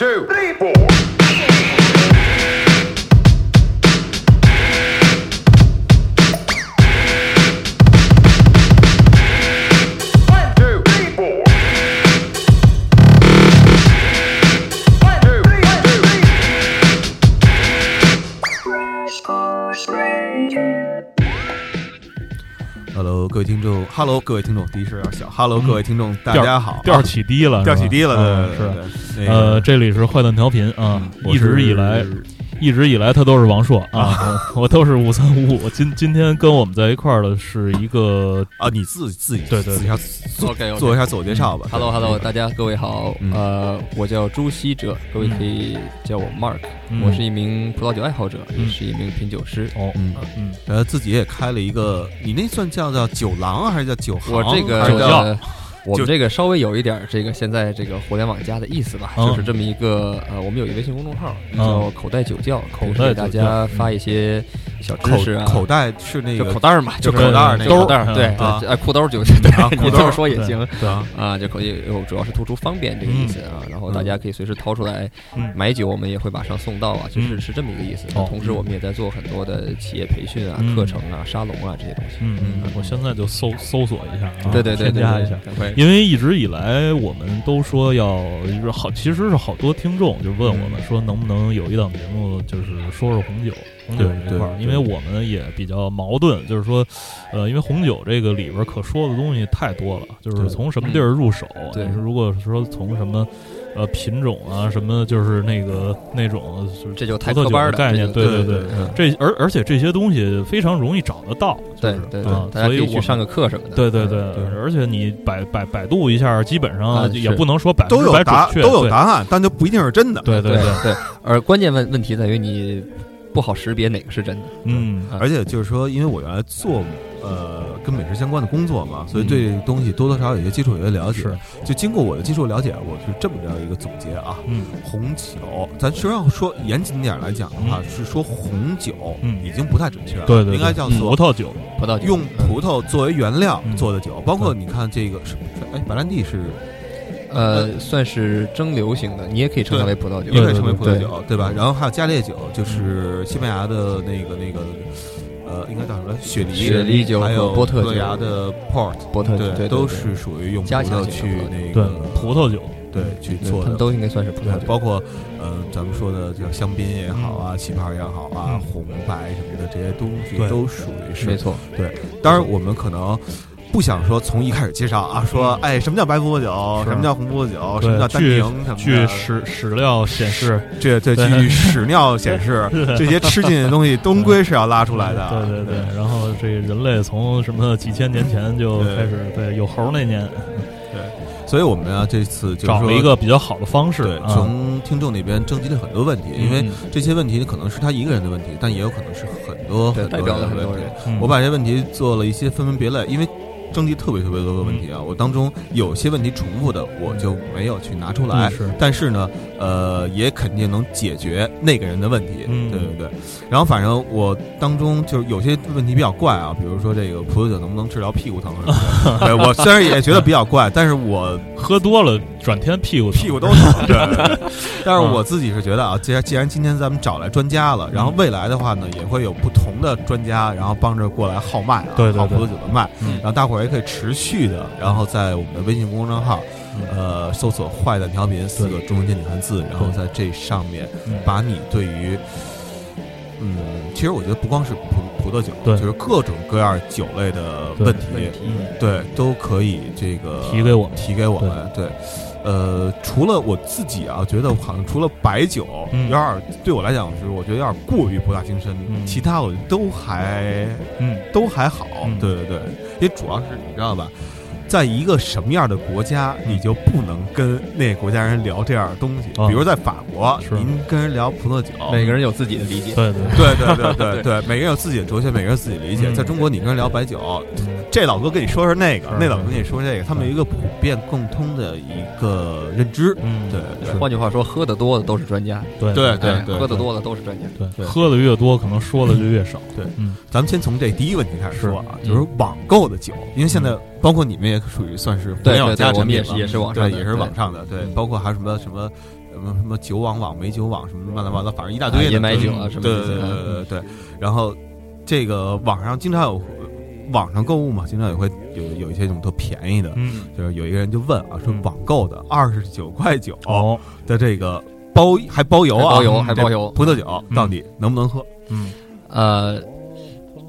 two, three, four.，Hello，各位听众，第一声要小，Hello，各位听众，大家好，调起低了，调起低了，嗯对对是。对，呃，这里是坏蛋调频啊，我一直以来是一直以来他都是王硕啊，我都是五三五五。今今天跟我们在一块儿的是一个啊，你自己自己对对自己要 OK，做一下自我介绍吧。Hello Hello，大家各位好，嗯呃，我叫朱希哲，各位可以叫我 Mark，、嗯我是一名葡萄酒爱好者，嗯也是一名品酒师。哦，嗯嗯，呃，自己也开了一个，你那算叫叫酒廊啊，还是叫酒行？我这个还是叫叫我们这个稍微有一点儿这个现在这个互联网加的意思吧，嗯。就是这么一个呃，我们有一个微信公众号叫口袋酒窖，口袋给大家发一些小知识啊，口袋是那个口袋儿嘛，就口袋儿那个就口袋对啊对，哎，裤兜儿酒，对啊，裤兜儿你这么说也行。对啊。啊，就可以，我主要是突出方便这个意思啊，然后大家可以随时掏出来嗯。买酒，我们也会马上送到啊，就是是这么一个意思。哦同时，我们也在做很多的企业培训啊、嗯。课程啊、沙龙啊这些东西。嗯嗯，我现在就搜搜索一下啊，对对对，对添加一下。，对因为一直以来我们都说要就是好，其实是好多听众就问我们说能不能有一档节目，就是说说红酒，红酒这块儿，因为我们也比较矛盾，就是说，呃，因为红酒这个里边可说的东西太多了，就是从什么地儿入手，对如果说从什么。呃，品种啊，什么就是那个那种，就是这就太科班的概念，对对对，嗯这而而且这些东西非常容易找得到，对对所以我去上个课什么的。对对对对而且你百百百度一下，基本啊上也不能说百分之都有答百准确，都有答案，但就不一定是真的。对对对对，而关键问问题在于你不好识别哪个是真的。嗯啊而且就是说，因为我原来做呃跟美食相关的工作嘛，所以对这个东西多多少少有些接触，有些了解。是。就经过我的接触了解，我是这么着一个总结啊。嗯。红酒，咱实际上说严谨点来讲的话，是说红酒嗯已经不太准确了，对对，对。应该叫做葡萄酒，葡萄酒。用葡萄作为原料嗯。做的酒，包括你看这个是是哎，白兰地是呃算是蒸馏型的，你也可以称它为葡萄酒。也可以称为葡萄酒，对吧？然后还有加烈酒，就是西班牙的那个那个呃，应该叫什么？雪梨雪梨酒还有波特酒葡萄牙的 port，波特酒对对都是属于用葡萄去型的葡萄对那个葡萄酒，对去做的。他们都应该算是葡萄，酒。包括呃，咱们说的叫香槟也好啊，气泡也好啊嗯，红白什么的这些东西都属于是没错，对当然，我们可能不想说从一开始介绍啊，说哎，什么叫白葡萄酒，什么叫红葡萄酒，什么叫单据宁什么据的，史史料显示，这这对。据屎尿显示，这些吃进的东西终归是要拉出来的。啊对对对，然后这人类从什么几千年前就开始，对有猴那年。所以我们啊这次就找了一个比较好的方式从听众那边征集了很多问题，因为嗯。这些问题可能是他一个人的问题，但也有可能是很多很多代表了很多人的问题。嗯。我把这些问题做了一些分门别类，因为征集特别特别多的问题啊，我当中有些问题重复的，我就没有去拿出来。嗯是但是呢，呃，也肯定能解决那个人的问题。嗯对对对。然后反正我当中就是有些问题比较怪啊，比如说这个葡萄酒能不能治疗屁股疼什么的。对我虽然也觉得比较怪，但是我喝多了转天屁股屁股都疼。对。但是我自己是觉得啊，既然既然今天咱们找来专家了，然后未来的话呢，也会有不同的专家，然后帮着过来号脉啊，对对对号葡萄酒的脉。嗯然后大伙儿也可以持续的，然后在我们的微信公众号，嗯。呃，搜索“坏蛋调频”四个中文简体汉字，然后在这上面嗯把你对于，嗯，其实我觉得不光是葡葡萄酒，对。就是各种各样酒类的问题，对，都可以这个提给我们。提给我们，对。呃，除了我自己啊，觉得好像除了白酒，嗯。有点儿对我来讲是，我觉得有点过于博大精深，嗯。其他我都还嗯。都还好，嗯。对对对，因为主要是你知道吧，在一个什么样的国家，你就不能跟那个国家人聊这样的东西。啊比如在法国，您跟人聊葡萄酒，每个人有自己的理解。对对。对对对对对，每个人有自己的哲学，每个人有自己的理解。嗯。在中国，你跟人聊白酒，嗯这老哥跟你说说那个，那老哥跟你说这个，他们有一个普遍共通的一个认知。嗯对对换句话说，喝的多的都是专家，对对对哎喝的多的都是专家。对对。喝的越多，可能说的就越少。对。嗯。咱们先从这第一个问题开始说啊，就是网购的酒，因为现在包括你们也属于算是互对联网对对我们也加产品也是网上也是网上的，对，嗯。包括还有什么什么什么什么酒网网美酒网什么乱七八糟，反正一大堆的野买酒啊什么的对对对对对。然后这个网上经常有网上购物嘛，经常也会有有一些这种特便宜的，嗯。就是有一个人就问啊，说嗯。网购的二十九块九哦。的这个包还包邮啊，还包邮嗯还包邮。葡萄酒嗯。到底能不能喝？嗯。呃，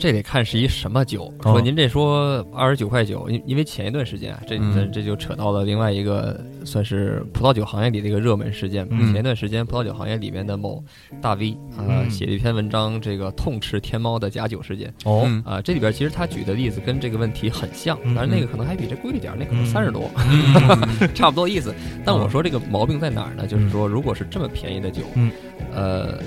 这得看是一什么酒。哦。说您这说二十九块九，因因为前一段时间啊，这嗯。这这就扯到了另外一个算是葡萄酒行业里的一个热门事件。嗯。前一段时间，葡萄酒行业里面的某大 V 啊、嗯。写了一篇文章，这个痛斥天猫的假酒事件哦。嗯啊、这里边其实他举的例子跟这个问题很像，但是那个可能还比这贵一点，那可能嗯三十多，嗯。差不多意思。但我说这个毛病在哪儿呢？就是说，如果是这么便宜的酒，嗯，呃，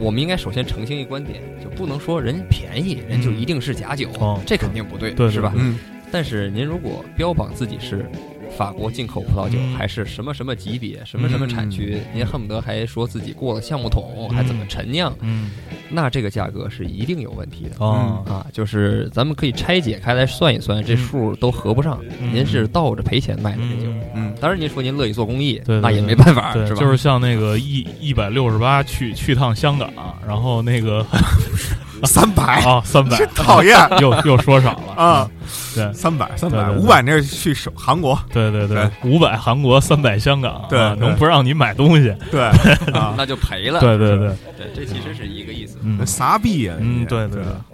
我们应该首先澄清一观点，就不能说人便宜，人就一定是假酒，哦这肯定不对，对对是吧？嗯。但是您如果标榜自己是法国进口葡萄酒，嗯。还是什么什么级别、什么什么产区，您恨不得还说自己过了橡木桶，还怎么陈酿，嗯。那这个价格是一定有问题的。哦。啊，就是咱们可以拆解开来算一算，这数都合不上。嗯。您是倒着赔钱卖的这酒，嗯。嗯。当然您说您乐意做公益，那也没办法，对，是吧？就是像那个一一百六十八去去趟香港，然后那个 三百，啊三百。真，讨厌。又又说少了。啊！对。三百三百五百那是去首韩国，对对对。对，五百韩国，三百香港，对能不让你买东西？对 啊，那就赔了。对对对，对，这其实是一个意思。嗯。傻逼呀！嗯你。对对啊。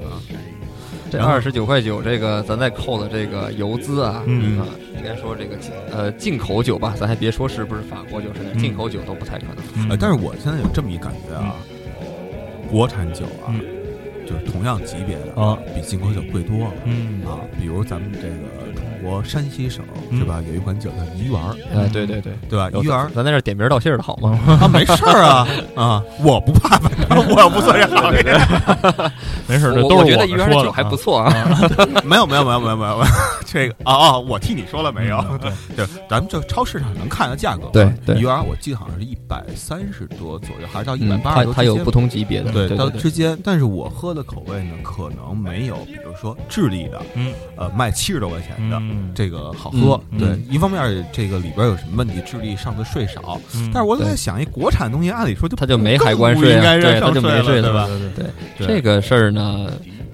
这二十九块九，这个咱再扣了这个邮资啊，嗯。啊，应该说这个呃进口酒吧，咱还别说是不是法国酒，甚至嗯进口酒都不太可能。但是我现在有这么一感觉啊，国产酒啊嗯，就是同样级别的啊，比进口酒贵多了嗯啊。比如咱们这个中国山西省嗯。是吧，有一款酒叫鱼丸儿，哎，对对对，对吧？有怡园儿。咱在这点名道姓的好吗？啊，没事儿啊。啊，我不怕，反正我不做这行业。没事，这我都是我觉得鱼丸的酒还不啊错啊。没有没有没有没有没有，这个啊啊，我替你说了没有？嗯对对，咱们这超市上能看的价格，对对。怡园儿我记得好像是一百三十多左右，还是到一百嗯，八它十多它有不同级别的，对，对对到之间，但是我喝的口味呢，可能没有，比如说智利的，嗯。呃，卖七十多块钱的。嗯。这个好喝，对，一方面这个里边有什么问题，智利上的税少，嗯。但是我在想，一国产东西按理说就它就没海关税啊应该对它就上税了没税对吧？对对对。对这个事儿呢，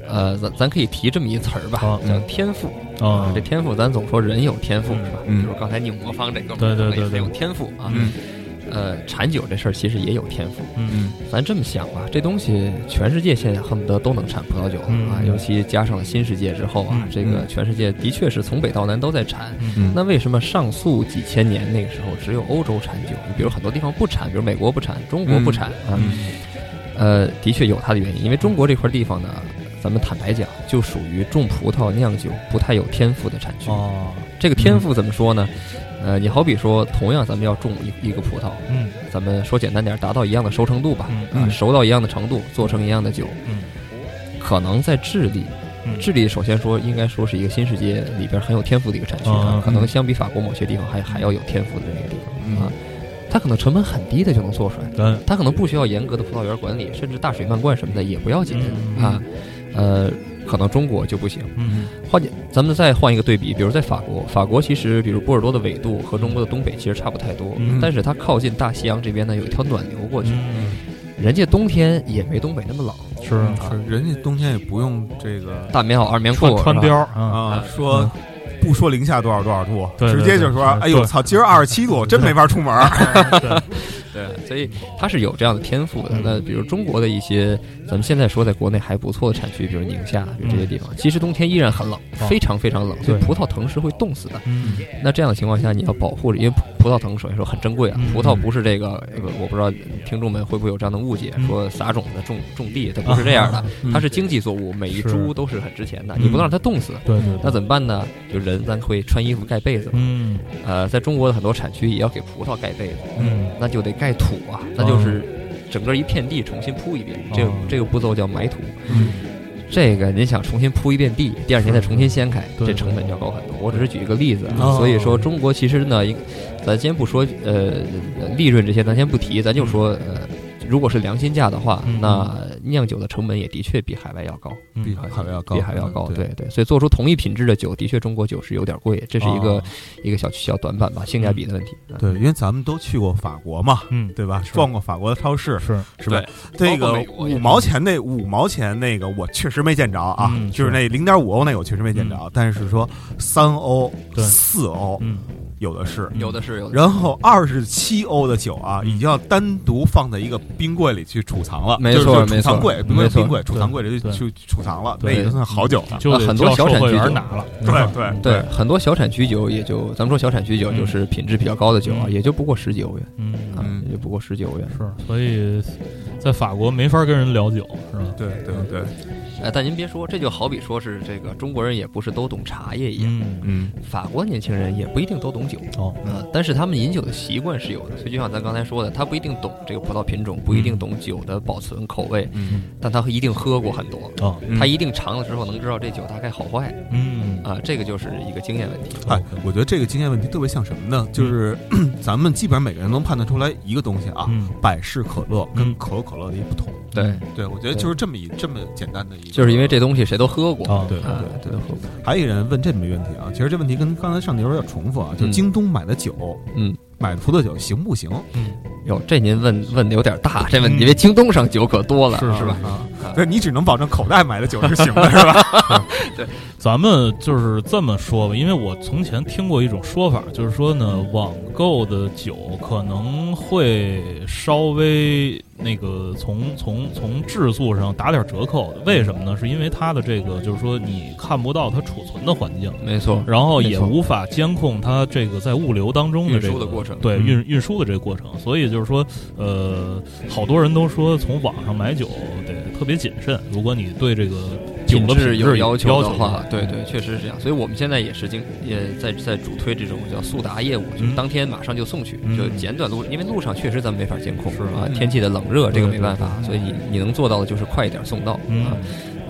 呃，咱咱可以提这么一词儿吧好，叫天赋。啊这天赋，咱总说人有天赋是吧？嗯。比如刚才拧魔方这个，对对对对。很有天赋啊。嗯呃，产酒这事儿其实也有天赋。嗯咱这么想吧，这东西全世界现在恨不得都能产葡萄酒啊，尤其加上了新世界之后啊嗯，这个全世界的确是从北到南都在产。嗯嗯，那为什么上溯几千年那个时候只有欧洲产酒？你比如很多地方不产，比如美国不产，中国不产啊。嗯呃，的确有它的原因，因为中国这块地方呢，咱们坦白讲，就属于种葡萄酿酒不太有天赋的产区。哦这个天赋怎么说呢？呃，你好比说，同样咱们要种一一个葡萄，嗯咱们说简单点，达到一样的熟成度吧，嗯啊，熟到一样的程度，做成一样的酒，嗯可能在智利，嗯智利首先说应该说是一个新世界里边很有天赋的一个产区啊嗯，可能相比法国某些地方还还要有天赋的这个地方嗯啊，它可能成本很低的就能做出来，对它可能不需要严格的葡萄园管理，甚至大水漫灌什么的也不要紧嗯啊，呃，可能中国就不行。嗯。换，咱们再换一个对比，比如在法国，法国其实比如波尔多的纬度和中国的东北其实差不太多，嗯。但是它靠近大西洋这边呢有一条暖流过去，嗯。人家冬天也没东北那么冷，是啊是人家冬天也不用这个大棉袄、二棉裤，穿貂啊。啊，说不说零下多少多少度，直接就说，哎呦操，今儿二十七度，真没法出门儿。对，所以它是有这样的天赋的。嗯。那比如中国的一些，咱们现在说在国内还不错的产区，比如宁夏，比如这些地方，其实冬天依然很冷，哦。非常非常冷，所以对。葡萄藤是会冻死的。嗯。那这样的情况下，你要保护，因为葡葡萄藤首先说很珍贵啊，嗯。葡萄不是这个，呃我不知道听众们会不会有这样的误解，嗯。说撒种的种种地，它不是这样的，嗯。它是经济作物，每一株都是很值钱的，嗯你不能让它冻死。对对。那怎么办呢？就人咱会穿衣服盖被子嘛，嗯。呃，在中国的很多产区也要给葡萄盖被子，嗯。那就得盖土啊，那就是整个一片地重新铺一遍，这个哦。这个步骤叫埋土。嗯。这个您想重新铺一遍地，第二天再重新掀开，这成本就要高很多。我只是举一个例子啊，哦。所以说中国其实呢，咱先不说呃利润这些，咱先不提，咱就说呃，如果是良心价的话，嗯那酿酒的成本也的确比海外要高，嗯比海外要高，比海外要高。对。对对，所以做出同一品质的酒，的确中国酒是有点贵，这是一个、哦。一个小小短板吧，性价比的问题。嗯。对，因为咱们都去过法国嘛，嗯，对吧？是。逛过法国的超市，是。是吧？对这个包括美国也五毛钱那五毛钱那个我确实没见着啊，嗯就是。那零点五欧那个我确实没见着，但是说三欧、对。四欧嗯有的是。有的是有的是。然后二十七欧的酒啊，嗯。已经要单独放在一个冰柜里去储藏了，没错储藏柜，不没错。是冰柜，储藏柜里对去去储藏了，那对。已经算好酒了。就得很多小产区酒。拿了，对对对，很多小产区酒也就，咱们说小产区酒嗯。就是品质比较高的酒啊，嗯。也就不过十几欧元嗯，也就不过十几欧元。是，所以在法国没法跟人聊酒，是吧？对对对，哎，但您别说，这就好比说是这个中国人也不是都懂茶叶一样，嗯，嗯。法国年轻人也不一定都懂酒。哦，啊，但是他们饮酒的习惯是有的，所以就像咱刚才说的，他不一定懂这个葡萄品种，不一定懂酒的保存口味，嗯。但他一定喝过很多，哦，嗯。他一定尝了之后能知道这酒大概好坏。嗯，啊，这个就是一个经验问题。哎，我觉得这个经验问题特别像什么呢？就是 咱们基本上每个人能判断出来一个东西啊，嗯，百事可乐跟嗯可口可乐的一不同。对，对，我觉得就是这么一这么简单的一个，就是因为这东西谁都喝过哦，对啊，对谁都喝过。还有一个人问这么一个问题啊，其实这问题跟刚才上题有点重复啊，就嗯京东买的酒，嗯，买的葡萄酒行不行？嗯哟，这您问问的有点大，这问题，嗯因为京东上酒可多了，是是吧？啊，那你只能保证口袋买的酒是行的，是吧？对咱们就是这么说吧，因为我从前听过一种说法，就是说呢，网购的酒可能会稍微那个从从从质素上打点折扣。为什么呢？是因为它的这个就是说你看不到它储存的环境，没错，然后也无法监控它这个在物流当中的运这个输的过程对嗯运运输的这个过程。所以就是说，呃，好多人都说从网上买酒得特别谨慎。如果你对这个酒的质有品质要求的的话，对对，确实是这样。所以我们现在也是经也在在主推这种叫速达业务，就是嗯当天马上就送去，嗯就简短路，因为路上确实咱们没法监控是啊，嗯天气的冷热这个没办法，所以你你能做到的就是快一点送到嗯啊。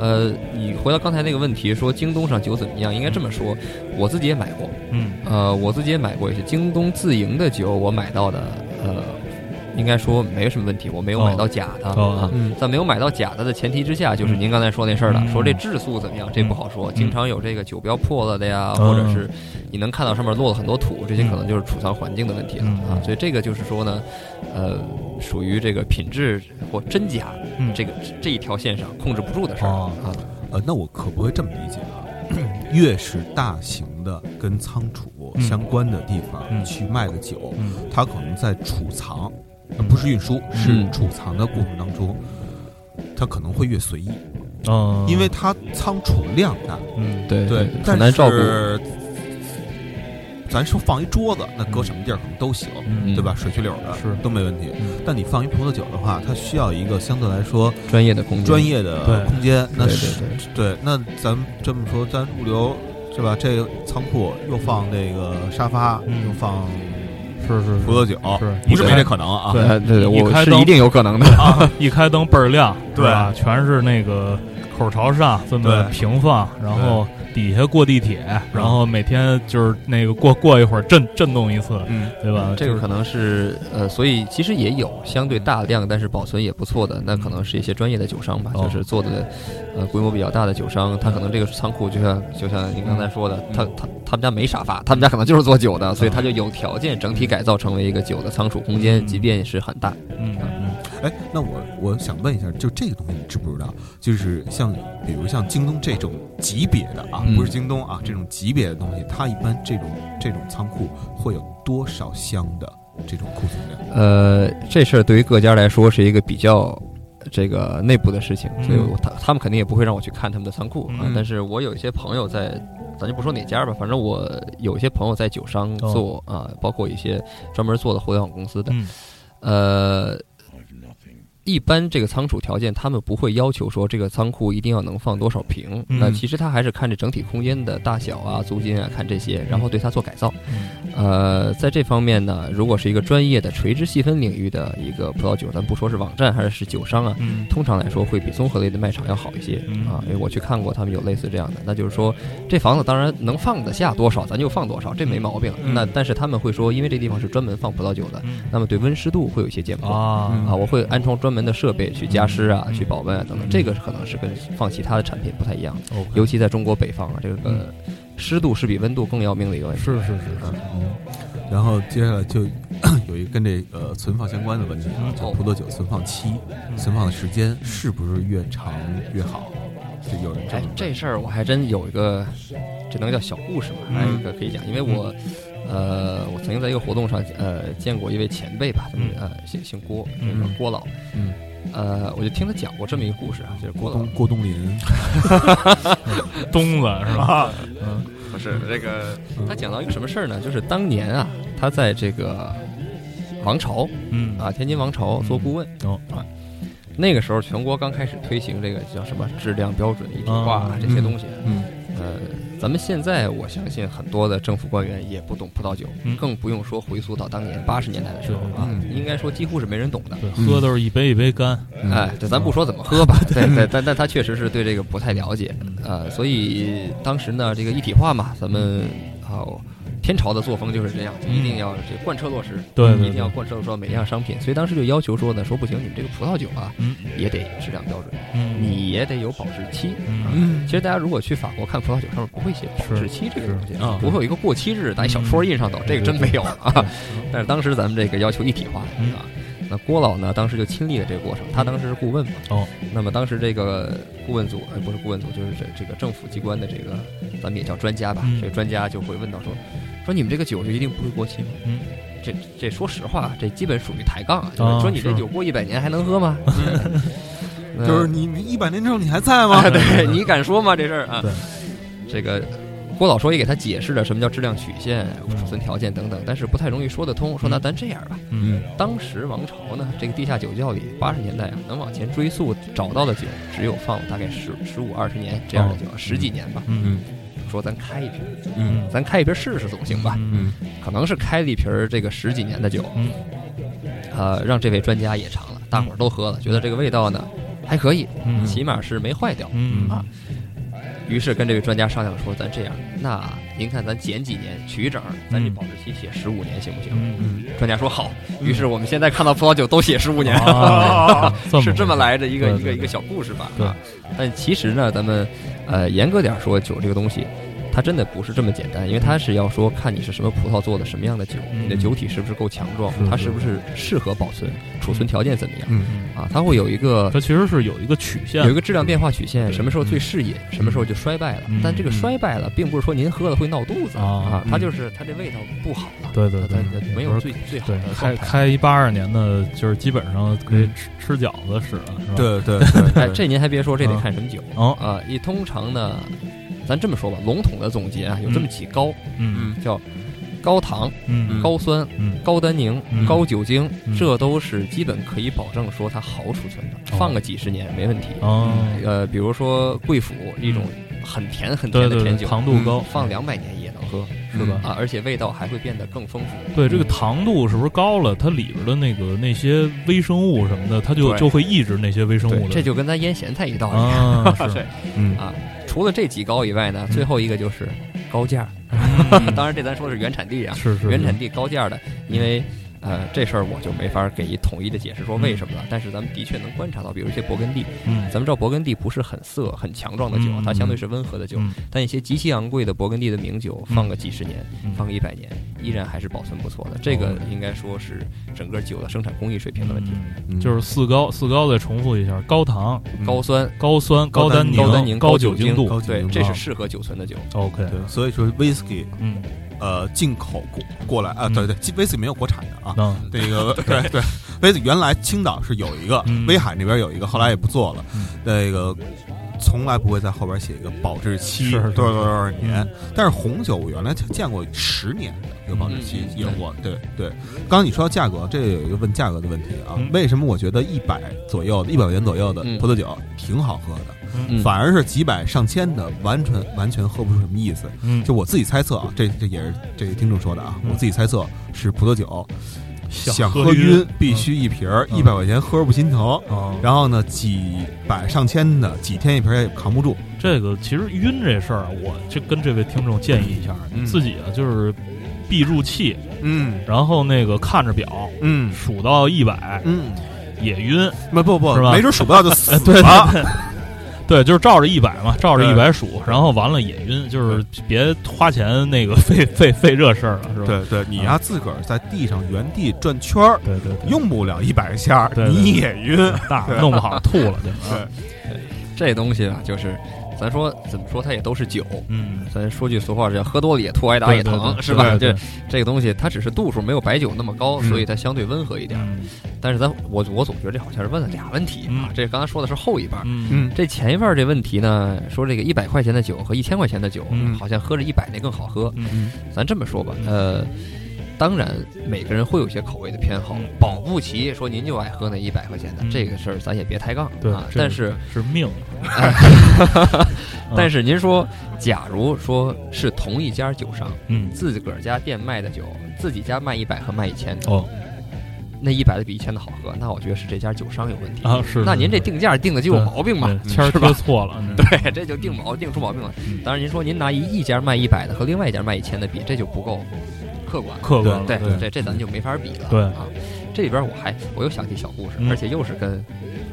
呃，你回到刚才那个问题，说京东上酒怎么样？应该这么说，我自己也买过，嗯呃，我自己也买过一些京东自营的酒，我买到的，呃，应该说没什么问题，我没有买到假的、哦啊。嗯在没有买到假的的前提之下，就是您刚才说那事儿了，嗯说这质素怎么样，这不好说。嗯经常有这个酒标破了的呀，嗯或者是你能看到上面落了很多土，这些可能就是储藏环境的问题了、嗯啊。所以这个就是说呢，呃，属于这个品质或真假嗯，这个这一条线上控制不住的事儿、哦啊。呃，那我可不会这么理解啊。越是大型的跟仓储嗯相关的地方嗯去卖的酒，嗯它可能在储藏，呃不是运输，是嗯储藏的过程当中，它可能会越随意，嗯，因为它仓储量大。嗯对对，很但难照顾。是咱说放一桌子，那搁什么地儿可能都行，嗯对吧？水曲柳的是都没问题。嗯但你放一葡萄酒的话，它需要一个相对来说专业的空间，专业的空间。那对是对对，对，那咱这么说，咱物流是吧？这个仓库又放那个沙发，嗯又放是是葡萄酒，是不是没这可能啊？对呃对对，一开灯我是一定有可能的啊。一开灯倍儿亮，对吧？全是那个口朝上这么平放，然后底下过地铁，然后每天就是那个过过一会儿震震动一次，嗯，对吧？这个可能是呃，所以其实也有相对大量，但是保存也不错的，那可能是一些专业的酒商吧，哦就是做的呃规模比较大的酒商，他可能这个仓库就像就像您刚才说的，他他他们家没沙发，他们家可能就是做酒的，所以他就有条件整体改造成为一个酒的仓储空间，嗯即便是很大。嗯嗯哎，那我我想问一下，就这个东西你知不知道？就是像比如像京东这种级别的啊，嗯不是京东啊，这种级别的东西，它一般这种这种仓库会有多少箱的这种库存量？呃，这事儿对于各家来说是一个比较这个内部的事情，嗯所以我他他们肯定也不会让我去看他们的仓库啊嗯。但是我有一些朋友在，咱就不说哪家吧，反正我有一些朋友在酒商哦做啊，包括一些专门做的互联网公司的，嗯呃。一般这个仓储条件，他们不会要求说这个仓库一定要能放多少瓶。嗯。那其实他还是看这整体空间的大小啊、租金啊，看这些，然后对它做改造。嗯。呃，在这方面呢，如果是一个专业的垂直细分领域的一个葡萄酒，咱不说是网站还是是酒商啊，嗯。通常来说会比综合类的卖场要好一些。嗯。啊，因为我去看过，他们有类似这样的，那就是说这房子当然能放得下多少，咱就放多少，这没毛病。嗯。那但是他们会说，因为这地方是专门放葡萄酒的，嗯。那么对温湿度会有一些监控。啊。啊，我会安装专专门的设备去加湿啊、嗯。去保温啊等等，嗯。这个可能是跟放其他的产品不太一样。尤其在中国北方啊，这个嗯。湿度是比温度更要命的一个问题。是是是是，嗯。然后接下来就有一个跟这个存放相关的问题啊，嗯。就葡萄酒存放期、存放的时间是不是越长越好？就有人这哎么，这事儿我还真有一个，这能叫小故事吗？嗯还有一个可以讲，因为我，呃，我曾经在一个活动上，呃，见过一位前辈吧，嗯。呃，姓姓郭，郭老，嗯，呃，我就听他讲过这么一个故事啊，就是郭老。郭冬郭冬临 东子是吧？嗯。不是这个，他讲到一个什么事儿呢？就是当年啊，他在这个王朝嗯。啊，天津王朝做顾问哦。啊。那个时候，全国刚开始推行这个叫什么质量标准、一体化这些东西。嗯。呃，咱们现在我相信很多的政府官员也不懂葡萄酒，嗯更不用说回溯到当年八十年代的时候啊，嗯应该说几乎是没人懂的。对，喝都是一杯一杯干，嗯哎，这咱不说怎么喝吧，对对，但但他确实是对这个不太了解，呃，所以当时呢，这个一体化嘛，咱们好。天朝的作风就是这样，就一定要这贯彻落实，对一定要贯彻落实每一样商品。所以当时就要求说呢，说不行，你们这个葡萄酒啊，嗯。也得质量标准，嗯。你也得有保质期。其实大家如果去法国看葡萄酒，上面不会写保质期这个东西啊不会有一个过期日打一小说印上头，这个真没有啊。但是当时咱们这个要求一体化嗯。啊，那郭老呢当时就亲历了这个过程，他当时是顾问嘛。哦，那么当时这个顾问组，呃，不是顾问组，就是这这个政府机关的这个，咱们也叫专家吧。嗯。这个专家就会问到说，说你们这个酒就一定不会过期吗？嗯，这这说实话，这基本属于抬杠啊，就啊是说你这酒过一百年还能喝吗？那就是你你一百年之后你还在吗？啊，对 你敢说吗？这事儿啊对，这个郭老说也给他解释了什么叫质量曲线、嗯储存条件等等，但是不太容易说得通。说那咱这样吧，嗯当时王朝呢，这个地下酒窖里，八十年代啊，能往前追溯找到的酒，只有放了大概十十五二十年这样的酒，十几年吧。嗯嗯说咱开一瓶，嗯咱开一瓶试试总行吧？嗯可能是开了一瓶儿这个十几年的酒，嗯呃，让这位专家也尝了，大伙儿都喝了，觉得这个味道呢还可以，嗯起码是没坏掉。嗯啊于是跟这位专家商量说，咱这样，那您看咱减几年取一整，咱这嗯保质期写十五年行不行？嗯嗯专家说好。于是我们现在看到葡萄酒都写十五年，啊，是这么来的一个对对对一个一个小故事吧？对啊，但其实呢，咱们呃严格点儿说，酒这个东西。它真的不是这么简单，因为它是要说看你是什么葡萄做的，什么样的酒，嗯你的酒体是不是够强壮，它是不是适合保存，储存条件怎么样啊？它会有一个它其实是有一个曲线，有一个质量变化曲线，什么时候最适饮，什么时候就衰败了嗯。但这个衰败了，并不是说您喝了会闹肚子啊啊，它嗯就是它这味道不好了。对对对没有最最好的开。开一八二年的，就是基本上可以吃吃饺子使了，是吧？，对对对 哎，这您还别说，这得啊看什么酒哦，啊。一通常呢，咱这么说吧，笼统的总结啊，有这么几高，嗯叫高糖、嗯高酸、嗯高单宁嗯、高酒精嗯，这都是基本可以保证说它好储存的，哦放个几十年没问题。哦，呃，比如说贵腐一种很甜很甜的甜酒，嗯糖度高放两百年也能喝是吧？啊，而且味道还会变得更丰富。对，这个糖度是不是高了？它里边的那个那些微生物什么的，它就就会抑制那些微生物的。这就跟咱腌咸菜一道理。啊，是对嗯啊，除了这几高以外呢，最后一个就是高价。嗯 当然，这咱说的是原产地啊，是是原产地高价的，因为。呃，这事儿我就没法给一统一的解释说为什么了。但是咱们的确能观察到，比如一些勃艮第，嗯咱们知道勃艮第不是很涩、很强壮的酒，嗯它相对是温和的酒。嗯但一些极其昂贵的勃艮第的名酒，放个几十年，嗯放个一百年，依然还是保存不错的。这个应该说是整个酒的生产工艺水平的问题。嗯就是四高，四高再重复一下：高糖、高酸、高酸、高单单高单宁、高酒精度。对高酒精，啊这是适合久存的酒。OK，对，所以说 whisky 嗯，呃进口过过来啊，嗯。对对，whisky 没有国产的啊。那那个对对，威斯原来青岛是有一个嗯，威海那边有一个，后来也不做了嗯。那个从来不会在后边写一个保质期是是多少多少年嗯，但是红酒我原来见过十年的一个保质期嗯有过。对对，刚刚你说到价格，这有一个问价格的问题啊嗯，为什么我觉得一百左右的、一百块钱左右的嗯。葡萄酒挺好喝的，嗯反而是几百上千的完全完全喝不出什么意思。嗯，就我自己猜测啊，这这也是这个听众说的啊，嗯我自己猜测是葡萄酒想喝喝晕必须一瓶儿，嗯一百块钱喝不心疼。啊。然后呢，几百上千的，几天一瓶儿也扛不住。这个其实晕这事儿啊，我就跟这位听众建议一下，嗯你自己啊就是闭住气，嗯然后那个看着表，嗯数到一百，嗯也晕。不不不是，吧没准数不到就死对了。对，就是照着一百嘛，照着一百数，然后完了也晕，就是别花钱那个 费费费这事儿了，是吧？对对，你要自个儿在地上原地转圈儿，对对对，用不了一百下你也晕。大弄不好吐了就。对这东西啊，就是咱说怎么说，它也都是酒。嗯，咱说句俗话，叫喝多了也吐，挨打也疼，是吧？这这个东西它只是度数没有白酒那么高，嗯所以它相对温和一点。嗯但是咱我我总觉得这好像是问了俩问题啊嗯。这刚才说的是后一半，嗯嗯这前一半这问题呢，说这个一百块钱的酒和一千块钱的酒，嗯好像喝着一百那更好喝。嗯咱这么说吧，呃，当然每个人会有一些口味的偏好嗯，保不齐说您就爱喝那一百块钱的，嗯这个事儿咱也别抬杠对啊。但是是命，但是您说，假如说是同一家酒商嗯自个儿家店卖的酒，自己家卖一百和卖一千的，哦那一百的比一千的好喝，那我觉得是这家酒商有问题。啊是，那您这定价定的就有毛病嘛？对签儿错了，嗯 对，这就定毛定出毛病了嗯。当然，您说您拿一一家卖一百的和另外一家卖一千的比，这就不够客观。客观了对对这这咱就没法比了。对啊，这里边我还我又想起小故事，嗯而且又是跟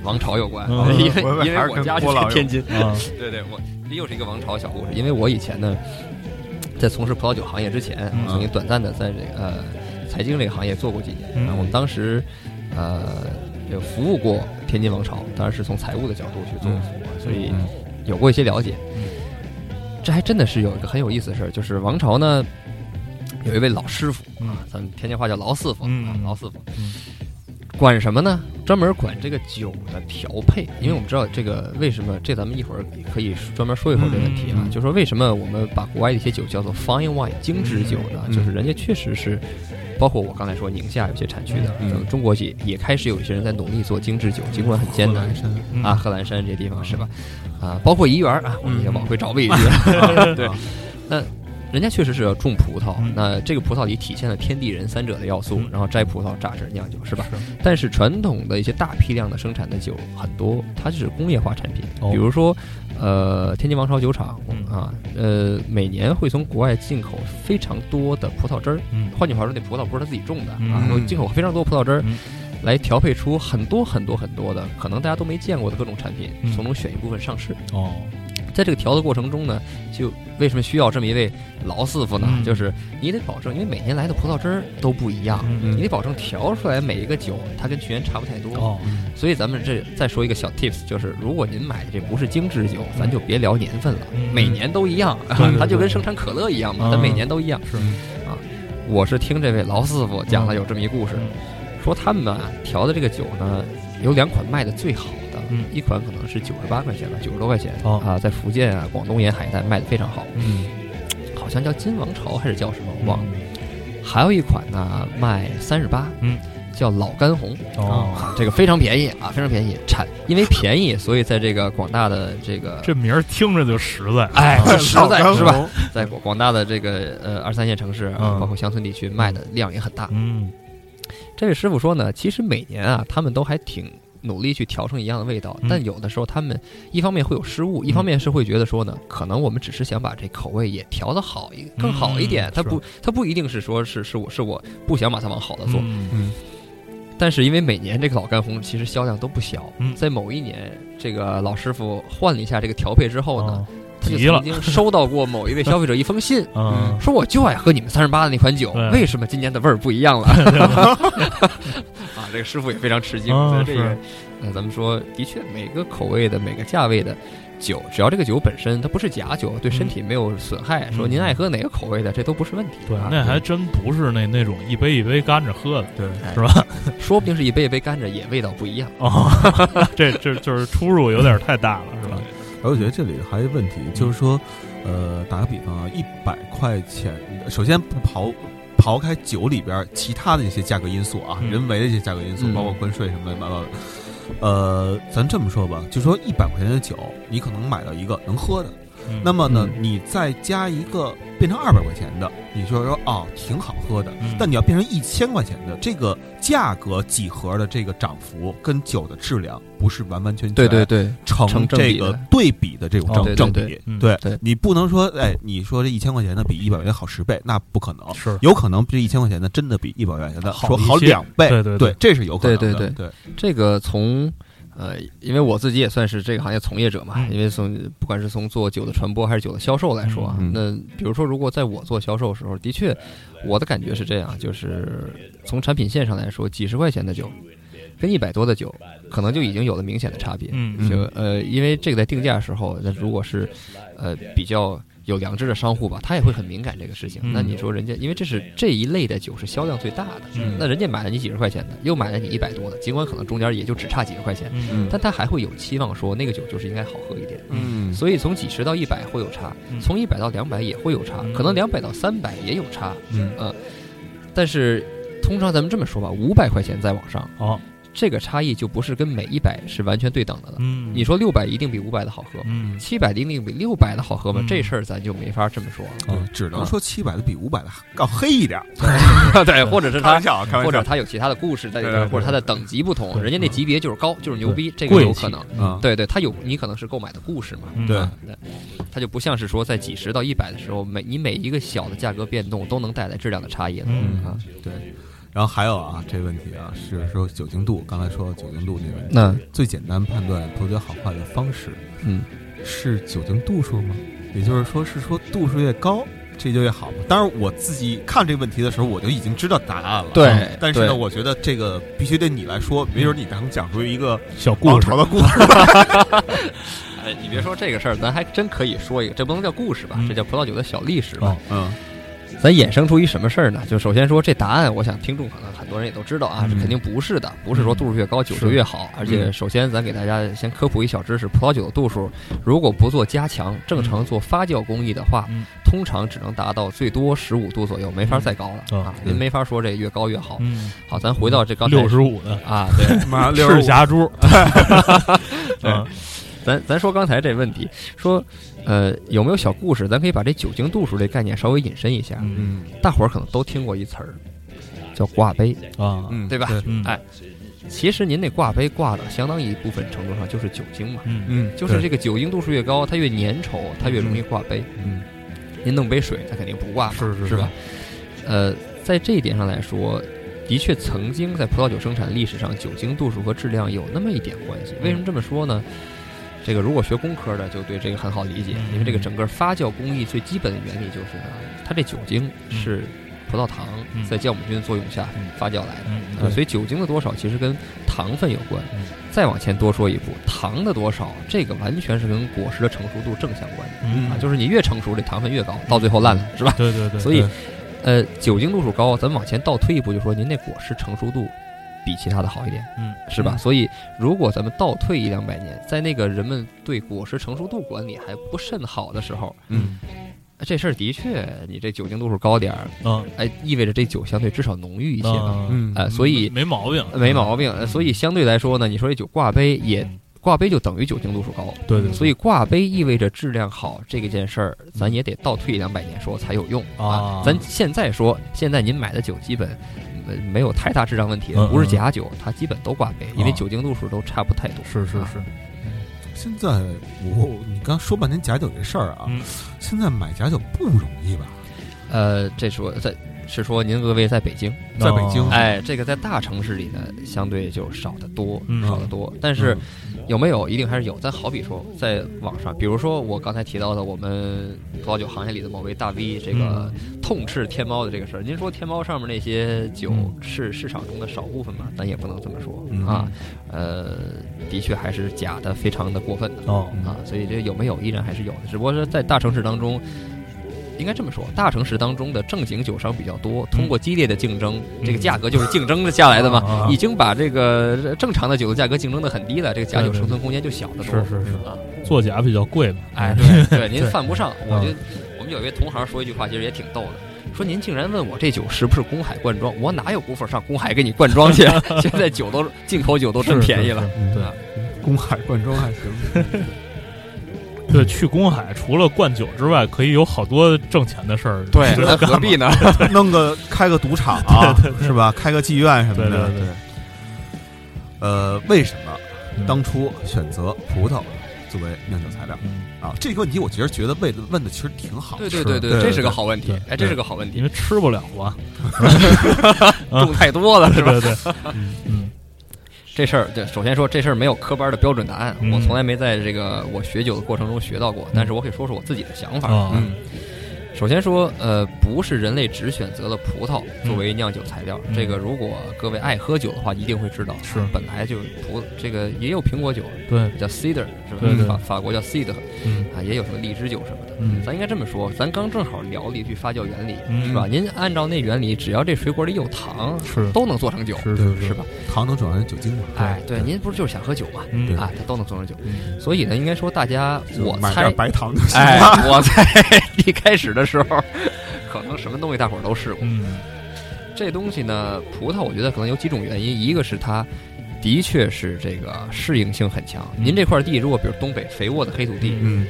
王朝有关，嗯因为因为我家就是天津，啊 对对，我这又是一个王朝小故事。因为我以前呢，在从事葡萄酒行业之前，嗯曾经短暂的在这个呃财经这个行业做过几年。然后我们当时呃有服务过天津王朝，当然是从财务的角度去做嗯服务，所以嗯有过一些了解。嗯这还真的是有一个很有意思的事儿，就是王朝呢有一位老师傅嗯啊，咱们天津话叫老师傅嗯啊，老师傅嗯管什么呢？专门管这个酒的调配，因为我们知道这个为什么，这咱们一会儿可以专门说一会儿这个问题啊，嗯就说为什么我们把国外的一些酒叫做 fine wine 精致酒呢？嗯就是人家确实是。包括我刚才说宁夏有些产区的，嗯咱们中国也也开始有一些人在努力做精致酒，尽管很艰难啊，贺兰山这地方是吧？啊，包括怡园啊，我们也往回找位置。对啊，那人家确实是要种葡萄，嗯。那这个葡萄里体现了天地人三者的要素，嗯。然后摘葡萄、榨汁、酿酒，是吧？是。但是传统的一些大批量的生产的酒很多，它就是工业化产品，哦。比如说，呃，天津王朝酒厂嗯。啊，呃，每年会从国外进口非常多的葡萄汁儿。嗯。换句话说，那葡萄不是他自己种的嗯。啊，会进口非常多葡萄汁儿嗯，来调配出很多很多很多的可能大家都没见过的各种产品嗯，从中选一部分上市。哦在这个调的过程中呢，就为什么需要这么一位老师傅呢？嗯。就是你得保证，因为每年来的葡萄汁儿都不一样，嗯你得保证调出来每一个酒它跟去年差不太多。哦。所以咱们这再说一个小 tips，就是如果您买的这不是精致酒，咱就别聊年份了，嗯每年都一样，它就跟生产可乐一样嘛，嗯。它每年都一样。是。啊我是听这位老师傅讲了有这么一故事，嗯。说他们啊调的这个酒呢，有两款卖的最好的，嗯一款可能是九十八块钱吧，九十多块钱、哦啊，在福建啊、广东沿海一带卖的非常好，嗯好像叫金王朝还是叫什么我忘了。还有一款呢卖三十八，嗯，叫老干红，哦，啊，这个非常便宜啊，非常便宜，产因为便宜，所以在这个广大的这个这名儿听着就实在，哎，实在是吧？吧？在广广大的这个呃二三线城市啊，嗯包括乡村地区卖的量也很大。嗯这位师傅说呢，其实每年啊，他们都还挺努力去调成一样的味道，嗯。但有的时候他们一方面会有失误，一方面是会觉得说呢，可能我们只是想把这口味也调得好一更好一点嗯，它不他不一定是说是是我是我不想把它往好的做，嗯嗯。但是因为每年这个老干红其实销量都不小，嗯。在某一年这个老师傅换了一下这个调配之后呢，哦他就急了曾经收到过某一位消费者一封信。嗯说我就爱喝你们三十八的那款酒，为什么今年的味儿不一样了？啊，这个师傅也非常吃惊。啊所以这个咱们说，的确，每个口味的、每个价位的酒，只要这个酒本身它不是假酒，对身体没有损害，说您爱喝哪个口味的，这都不是问题。对啊，那还真不是那那种一杯一杯干着喝的，对，哎是吧？说不定是一杯一杯干着也味道不一样。哦，这这就是出入有点太大了，是吧？而我觉得这里还有一个问题，就是说，呃，打个比方啊，一百块钱，首先不刨刨开酒里边其他的一些价格因素啊，嗯人为的一些价格因素，嗯包括关税什么乱七八糟的。呃，咱这么说吧，就说一百块钱的酒，你可能买到一个能喝的，嗯那么呢，嗯你再加一个变成二百块钱的，你就说哦挺好喝的，嗯。但你要变成一千块钱的，这个价格几何的这个涨幅跟酒的质量不是完完全全对对对，成这个对比的这种哦正正比，嗯对对。你不能说哎你说这一千块钱的比一百块钱好十倍，那不可能。是。有可能这一千块钱的真的比一百块钱的说好两倍，对对对。这是有可能的，对对。对。这个从呃，因为我自己也算是这个行业从业者嘛，嗯。因为从不管是从做酒的传播还是酒的销售来说啊，嗯那比如说如果在我做销售的时候，的确我的感觉是这样，就是从产品线上来说，几十块钱的酒跟一百多的酒，可能就已经有了明显的差别。嗯就呃，因为这个在定价的时候，那如果是呃比较有良知的商户吧，他也会很敏感这个事情。嗯那你说人家，因为这是这一类的酒是销量最大的，嗯那人家买了你几十块钱的，又买了你一百多的，尽管可能中间也就只差几十块钱，嗯但他还会有期望说那个酒就是应该好喝一点。嗯所以从几十到一百会有差嗯，从一百到两百也会有差嗯，可能两百到三百也有差。嗯但是通常咱们这么说吧，五百块钱再往上，好这个差异就不是跟每一百是完全对等的了。嗯。你说六百一定比五百的好喝，嗯。七百的一定比六百的好喝吗？嗯？这事儿咱就没法这么说。了。嗯，只能说七百的比五百的要黑一点，对，或者是他，或者他有其他的故事在里边，或者他的等级不同，人家那级别就是高，就是牛逼，这个有可能。嗯，对对，他有你可能是购买的故事嘛，嗯。对。啊对，它就不像是说在几十到一百的时候，每你每一个小的价格变动都能带来质量的差异了。嗯。啊，对。然后还有啊，这个问题啊，是说酒精度，刚才说到酒精度这个问题，那最简单判断葡萄酒好坏的方式嗯，是酒精度数吗？也就是说，是说度数越高，这就越好吗？当然，我自己看这个问题的时候，我就已经知道答案了。对嗯但是呢，我觉得这个必须得你来说，没准你能讲出一个小故事王朝的故事。哎，你别说这个事儿，咱还真可以说一个，这不能叫故事吧，嗯这叫葡萄酒的小历史吧哦。嗯咱衍生出一什么事儿呢？就首先说这答案，我想听众可能很多人也都知道啊，嗯这肯定不是的，不是说度数越高酒就越好。而且首先咱给大家先科普一小知识，葡萄酒的度数如果不做加强，正常做发酵工艺的话，嗯通常只能达到最多十五度左右，没法再高了、嗯啊，嗯您没法说这越高越好。嗯好，咱回到这刚才六十五的啊，对，妈赤霞珠，对嗯咱咱说刚才这问题，说呃有没有小故事？咱可以把这酒精度数这概念稍微引申一下。嗯嗯大伙儿可能都听过一词儿，叫挂杯，啊嗯，对吧？嗯哎，其实您那挂杯挂的相当一部分程度上就是酒精嘛，嗯嗯，就是这个酒精度数越高，它越粘稠，它越容易挂杯。嗯您弄杯水，它肯定不挂嘛，是是是吧？呃，在这一点上来说，的确曾经在葡萄酒生产历史上，酒精度数和质量有那么一点关系。为什么这么说呢？这个如果学工科的，就对这个很好理解，嗯。因为这个整个发酵工艺最基本的原理就是呢，它这酒精是葡萄糖嗯。在酵母菌的作用下嗯。发酵来的。嗯呃，所以酒精的多少其实跟糖分有关。嗯。再往前多说一步，糖的多少，这个完全是跟果实的成熟度正相关的。嗯。啊，就是你越成熟，这糖分越高，到最后烂了，是吧？对对对，所以呃，酒精度数高，咱们往前倒推一步，就说您那果实成熟度比其他的好一点，嗯。是吧？嗯。所以如果咱们倒退一两百年，在那个人们对果实成熟度管理还不甚好的时候，嗯。这事儿的确，你这酒精度数高点儿，嗯。哎，意味着这酒相对至少浓郁一些嘛。嗯。嗯。呃，所以没毛病，没毛病。呃所以相对来说呢，你说这酒挂杯也嗯。挂杯就等于酒精度数高，对对，所以挂杯意味着质量好这个件事儿，咱也得倒退两百年说才有用啊。咱现在说，现在您买的酒基本。呃没有太大质量问题嗯，不是假酒，它基本都挂杯，因为啊。酒精度数都差不太多。啊是是是，现在我你刚说半天假酒这事儿啊，嗯。现在买假酒不容易吧？呃，这说在是说您各位在北京，在北京哦。哎，这个在大城市里呢，相对就少得多，嗯。少得多。但是有没有？一定还是有。咱好比说，在网上，比如说我刚才提到的，我们葡萄酒行业里的某位大 V，这个痛斥天猫的这个事儿。您说天猫上面那些酒嗯是市场中的少部分吗？咱也不能这么说嗯啊。呃，的确还是假的，非常的过分的哦啊。所以这有没有，依然还是有的。只不过是在大城市当中。应该这么说，大城市当中的正经酒商比较多，通过激烈的竞争，这个价格就是竞争下来的嘛，啊已经把这个正常的酒的价格竞争的很低了，这个假酒生存空间就小得多。是是是啊，作假比较贵嘛，哎，对对，您犯不上。我觉得我们有一位同行说一句话，其实也挺逗的，说您竟然问我这酒是不是公海灌装，我哪有功夫上公海给你灌装去啊？现在酒都进口酒都真是便宜了。是是对啊公海灌装还行。对，去公海除了灌酒之外，可以有好多挣钱的事儿。对，这那何必呢？弄个开个赌场啊，是吧？开个妓院什么的。对对对呃，为什么嗯当初选择葡萄作为酿酒材料嗯啊？这个问题我其实觉得问的问的其实挺好。对对对对这是个好问题。哎，这是个好问题，因为吃不了啊。种太多了是吧？对对对，嗯这事儿，对，首先说这事儿没有科班的标准答案，嗯。我从来没在这个我学酒的过程中学到过，但是我可以说说我自己的想法。啊。嗯首先说，呃，不是人类只选择了葡萄作为酿酒材料。嗯这个如果各位爱喝酒的话，一定会知道，是本来就葡这个也有苹果酒，对，叫 cider 是吧？对对法法国叫 cider 嗯啊，也有什么荔枝酒什么的。嗯咱应该这么说，咱刚正好聊了一句发酵原理，嗯是吧？您按照那原理，只要这水果里有糖，是都能做成酒，是是对是吧？糖能转化成酒精嘛？哎，对，您不是就是想喝酒嘛？嗯啊，它都能做成酒。嗯所以呢，应该说大家，我猜买点，白糖就行哎了。，我猜 一开始的时候，可能什么东西大伙儿都试过。嗯这东西呢，葡萄我觉得可能有几种原因，一个是它的确是这个适应性很强。嗯您这块地如果比如东北肥沃的黑土地，嗯，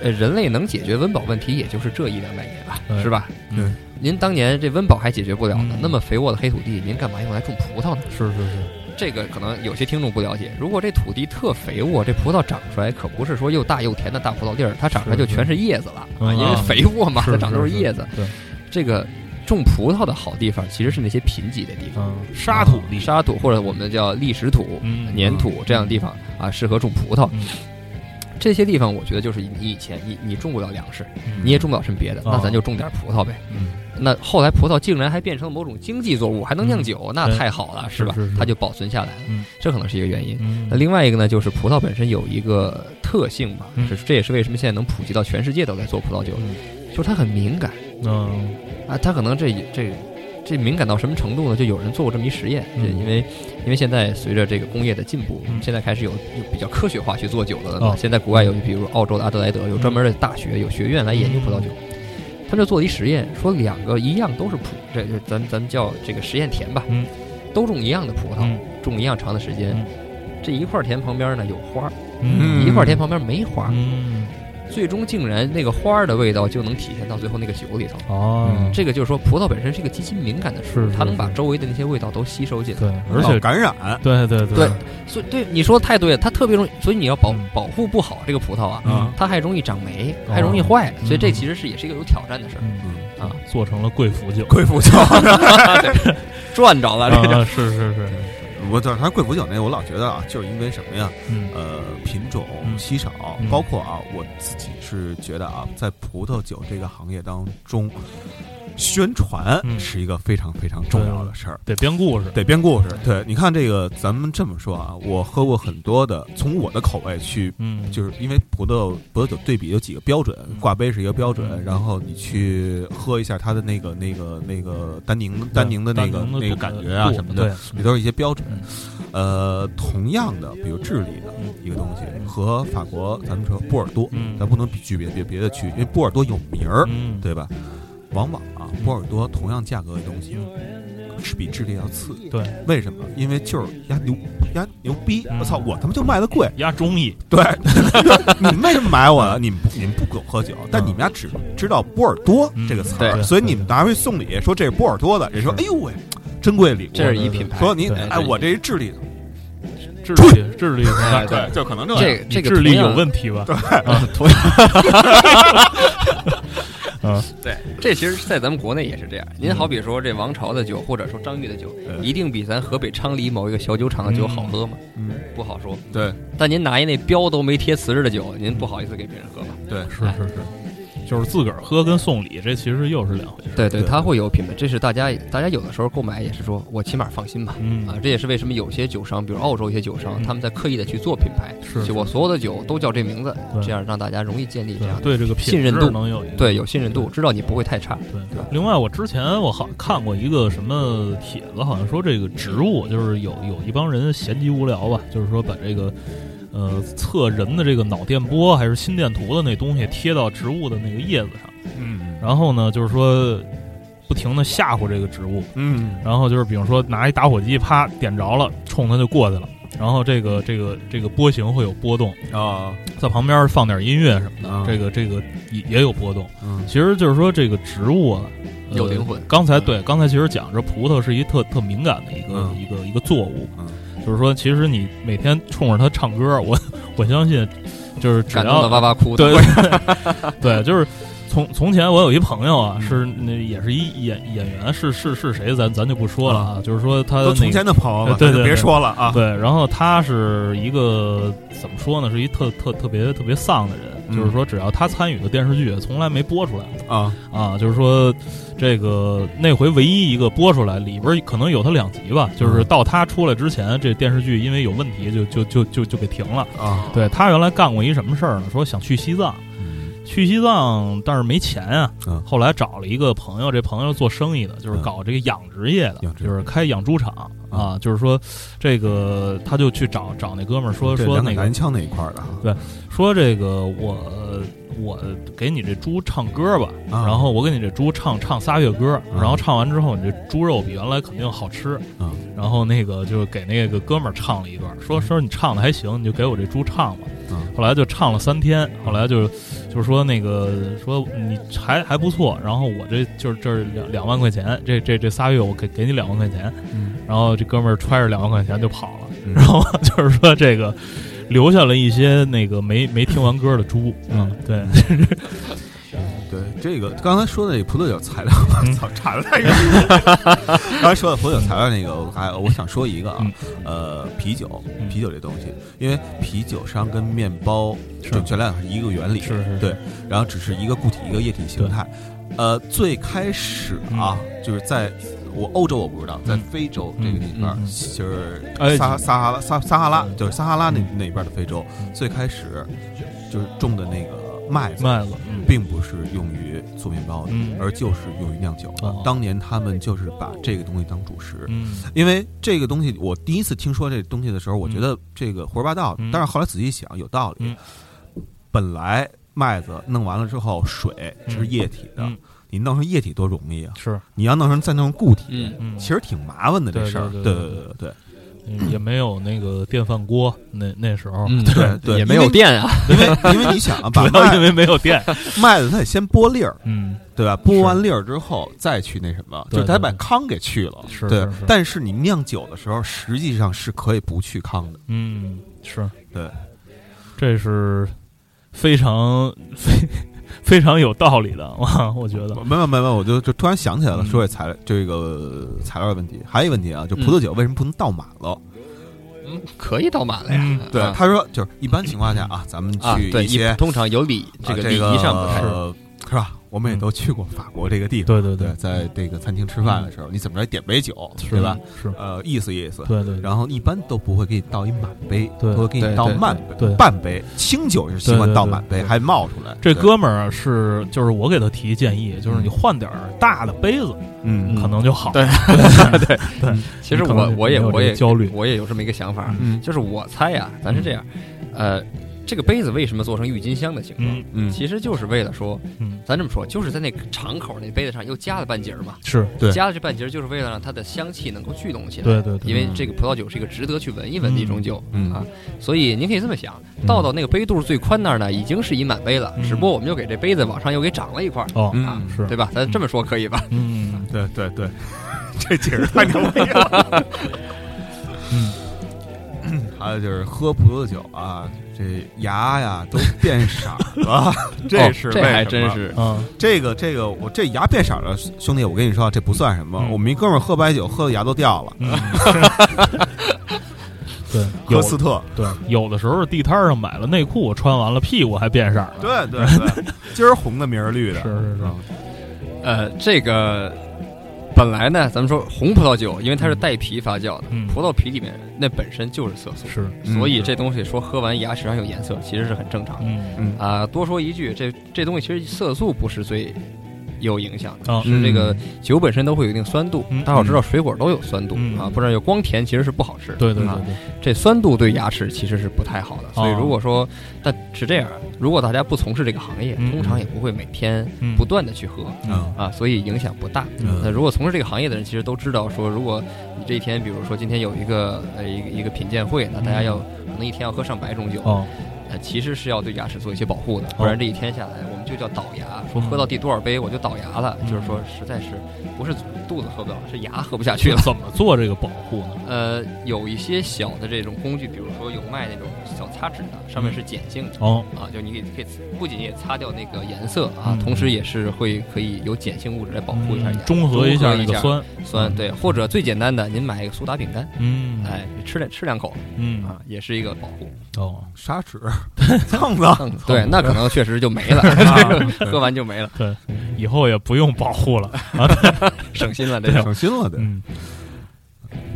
呃，人类能解决温饱问题，也就是这一两百年吧，是吧？嗯您当年这温饱还解决不了呢嗯，那么肥沃的黑土地，您干嘛用来种葡萄呢？是是是，这个可能有些听众不了解。如果这土地特肥沃，这葡萄长出来可不是说又大又甜的大葡萄粒儿，它长出来就全是叶子了因为肥沃嘛，是它长都是叶子。对，这个种葡萄的好地方其实是那些贫瘠的地方，嗯，沙土地，沙土或者我们叫砾石土、嗯粘土这样的地方啊，适合种葡萄嗯。这些地方我觉得就是你以前你你种不了粮食，嗯。你也种不了什么别的，哦。那咱就种点葡萄呗。嗯。那后来葡萄竟然还变成了某种经济作物，还能酿酒，那太好了，是吧？是是？是它就保存下来了，嗯。这可能是一个原因。嗯。那另外一个呢，就是葡萄本身有一个特性吧，嗯。是这也是为什么现在能普及到全世界都在做葡萄酒，就是它很敏感。嗯啊，它可能这这这敏感到什么程度呢？就有人做过这么一实验，嗯因为因为现在随着这个工业的进步，嗯现在开始有有比较科学化去做酒了。哦现在国外有，比如澳洲的阿德莱德有专门的大学有学院来研究葡萄酒。他们就做了一实验，说两个一样都是葡，这这咱咱们叫这个实验田吧，嗯都种一样的葡萄，嗯种一样长的时间。嗯这一块田旁边呢有花一块田旁边没花最终竟然那个花儿的味道就能体现到最后那个酒里头。哦，这个就是说，葡萄本身是一个极其敏感的食物它能把周围的那些味道都吸收进来。对，而且感染，对对对。所以，对你说的太对了，它特别容易，所以你要保嗯。保护不好这个葡萄啊，嗯。它还容易长霉，哦。还容易坏，所以这嗯其实是也是一个有挑战的事儿。嗯嗯，啊，做成了贵腐酒，贵腐酒。赚着了这个。啊，是是是，我就是它贵腐酒那个，我老觉得啊，就是因为什么呀？嗯呃，品种嗯稀少，嗯包括啊，我自己是觉得啊，在葡萄酒这个行业当中，宣传嗯。是一个非常非常重要的事儿。得编故事，得编故事，对，你看这个，咱们这么说啊，我喝过很多的，从我的口味去，嗯，就是因为葡萄葡萄酒对比有几个标准，挂杯是一个标准，嗯。然后你去喝一下它的那个那个那个丹宁丹宁的那个的那个感觉啊什么的，对，也都是一些标准。嗯。呃，同样的，比如智利的嗯一个东西和法国，咱们说波尔多，嗯。咱不能比区别别别的区，因为波尔多有名儿，嗯，对吧？往往啊，波尔多同样价格的东西是比智利要次。对，为什么？因为就是压牛压牛逼！嗯。我操，我他妈就卖的贵。压中意，对，你们为什么买我？啊？你们你们不懂喝酒，但你们家只知道波尔多这个词儿，嗯所以你们拿回去送礼，说这是波尔多的，人说哎呦喂，珍贵礼物。这是一品牌，说你对。哎，我这是智利的，智力智力哎对就可能这这。个这个智力有同样问题吧？啊，对，这其实，在咱们国内也是这样。您好比说这王朝的酒，或者说张裕的酒，嗯一定比咱河北昌黎某一个小酒厂的酒好喝吗？嗯，不好说。对但您拿一那标都没贴瓷实的酒，您不好意思给别人喝吧？对，是是是，就是自个儿喝跟送礼，这其实又是两回事。对对，对它会有品牌，这是大家大家有的时候购买也是说我起码放心吧。嗯啊，这也是为什么有些酒商，比如澳洲一些酒商，嗯他们在刻意的去做品牌，是就我所有的酒都叫这名字，这样让大家容易建立这样的对这个品信任度能有对有信任度，知道你不会太差。对对。另外，我之前我好像看过一个什么帖子，好像说这个植物就是有有一帮人闲极无聊吧，就是说把这个呃测人的这个脑电波还是心电图的那东西贴到植物的那个叶子上，嗯然后呢，就是说不停的吓唬这个植物，嗯然后就是比如说拿一打火机啪点着了，冲它就过去了。然后这个这个这个波形会有波动，啊，在旁边放点音乐什么的，啊。这个这个也也有波动。嗯。其实就是说这个植物啊，呃有灵魂。刚才对，刚才其实讲这葡萄是一特特敏感的一个、嗯。一个一个作物，嗯。就是说其实你每天冲着它唱歌，我我相信就是只要哇哇哭。对对，就是从从前我有一朋友啊，是那也是一演演员，是是是谁，咱咱就不说了啊，就是说他都从那个前的朋友了，对对别说了啊。对，然后他是一个怎么说呢？是一特特特别特别丧的人，嗯就是说只要他参与的电视剧，从来没播出来过啊，啊。就是说这个那回唯一一个播出来，里边可能有他两集吧，就是嗯到他出来之前，这电视剧因为有问题就，就就就就给停了。啊，对他原来干过一什么事儿呢？说想去西藏，去西藏，但是没钱啊。嗯后来找了一个朋友，这朋友做生意的，就是嗯搞这个养殖业的，养殖就是开养猪场啊。就是说，这个他就去找找那哥们儿说这两说那个杆蓝枪那一块儿的对，说这个我我给你这猪唱歌吧，啊然后我给你这猪唱唱仨月歌，嗯然后唱完之后，你这猪肉比原来肯定好吃。嗯然后那个就给那个哥们儿唱了一段，说说你唱的还行，你就给我这猪唱吧。嗯。后来就唱了三天，后来就就是说那个说你还还不错，然后我这就是这两两万块钱，这这这仨月我给给你两万块钱，嗯。然后这哥们儿揣着两万块钱就跑了，嗯。然后就是说这个留下了一些那个没没听完歌的猪，嗯，对，对，这个刚才说的这葡萄酒材料，我 操，馋了。刚才说的葡萄酒材料那个，我还我想说一个啊嗯，呃，啤酒，嗯。啤酒这东西，因为啤酒实际上跟面包准确来讲是一个原理，是是对，然后只是一个固体一个液体形态。呃，最开始啊，就是在我欧洲我不知道，在嗯。非洲这个地方，就是撒撒哈拉撒撒哈拉，嗯。就是撒哈拉那嗯。那边的非洲，嗯。最开始就是种的那个麦子，麦子，嗯并不是用于做面包的，嗯。而就是用于酿酒的。哦。当年他们就是把这个东西当主食，嗯。因为这个东西，我第一次听说这东西的时候，我嗯觉得这个胡说八道，嗯。但是后来仔细想，有道理。嗯。本来麦子弄完了之后，水是液体的，嗯。你弄成液体多容易啊！是，你要弄成再弄成固体，嗯，嗯，其实挺麻烦的这事儿。对对对对对也没有那个电饭锅，那那时候，嗯，对对也没有电啊。因为因为你想啊，主把麦要因为没有电，麦子它得先剥粒儿，嗯，对吧？剥完粒儿之后再去那什么，对就是他对把糠给去了。对是是是，但是你酿酒的时候，实际上是可以不去糠的。嗯，是，对，这是非常非非常有道理的，哇，我觉得，没有没有没有，我就就突然想起来了，嗯。说这材这个材料的问题，还有一个问题啊，就葡萄酒为什么不能倒满了？嗯，可以倒满了呀。嗯对，啊。他说就是一般情况下啊，咱们去一些通常有礼，这个礼啊这个仪上不太呃是吧？我们也都去过法国这个地方，对对对，在这个餐厅吃饭的时候，你怎么着点杯酒，是对吧？？是，呃，意思意思。对对，然后一般都不会给你倒一满杯，对都会给你倒对对慢对杯、半杯。清酒是习惯倒满杯，还冒出来。这哥们儿啊是，就是我给他提建议，就是你换点儿大的杯子，嗯可能就好。对 对 对，其实我我也我也焦虑我也有这么一个想法，嗯就是我猜呀，咱是这样，呃，这个杯子为什么做成郁金香的形状嗯？嗯，其实就是为了说，嗯，咱这么说，就是在那个敞口那杯子上又加了半截儿嘛。是，对加了这半截儿，就是为了让它的香气能够聚拢起来。对对对，因为这个葡萄酒是一个值得去闻一闻的一种酒、嗯啊，所以您可以这么想，倒到那个杯肚最宽那儿呢，已经是一满杯了，嗯只不过我们又给这杯子往上又给长了一块儿，哦，嗯啊是对吧？咱这么说可以吧？嗯对对对，这解释太牛逼了。嗯，还有就是喝葡萄酒啊，这牙呀都变色了，这是哦这还真是。嗯，这个这个我这牙变色了，兄弟，我跟你说这不算什么。嗯。我们一哥们儿喝白酒，喝的牙都掉了，嗯，对，喝斯特。对，有的时候地摊上买了内裤，穿完了屁股还变色了。对对对，今儿红的，明儿绿的。是是是。嗯。呃，这个本来呢，咱们说红葡萄酒，因为它是带皮发酵的，嗯。葡萄皮里面那本身就是色素，是，嗯。所以这东西说喝完牙齿上有颜色，其实是很正常的。嗯。嗯。啊、多说一句，这这东西其实色素不是最有影响的，哦是这个酒本身都会有一定酸度。嗯大伙知道水果都有酸度、嗯啊，不然就光甜其实是不好吃。啊对对对对，这酸度对牙齿其实是不太好的。所以哦如果说，但是这样，如果大家不从事这个行业，嗯通常也不会每天嗯不断的去喝。嗯啊，所以影响不大。嗯那如果从事这个行业的人，其实都知道说，如果你这一天，比如说今天有一个呃一个一个品鉴会，那大家要可能一天要喝上百种酒，哦，呃，其实是要对牙齿做一些保护的，不然这一天下来，就叫倒牙，说喝到第多少杯我就倒牙了，嗯就是说实在是不是肚子喝不了，是牙喝不下去了。怎么做这个保护呢？呃，有一些小的这种工具，比如说有卖那种小擦纸的，上面是碱性的。哦，啊，就你可以可以不仅也擦掉那个颜色啊，嗯同时也是会可以有碱性物质来保护一下牙，嗯中和一下那一个酸，酸对，或者最简单的，您买一个苏打饼干，嗯，哎，吃两吃两口嗯，啊，也是一个保护。哦，砂纸 蹭蹭，嗯，对，那可能确实就没了，喝完就没了，对，以后也不用保护了，省心了这。省心了对。嗯，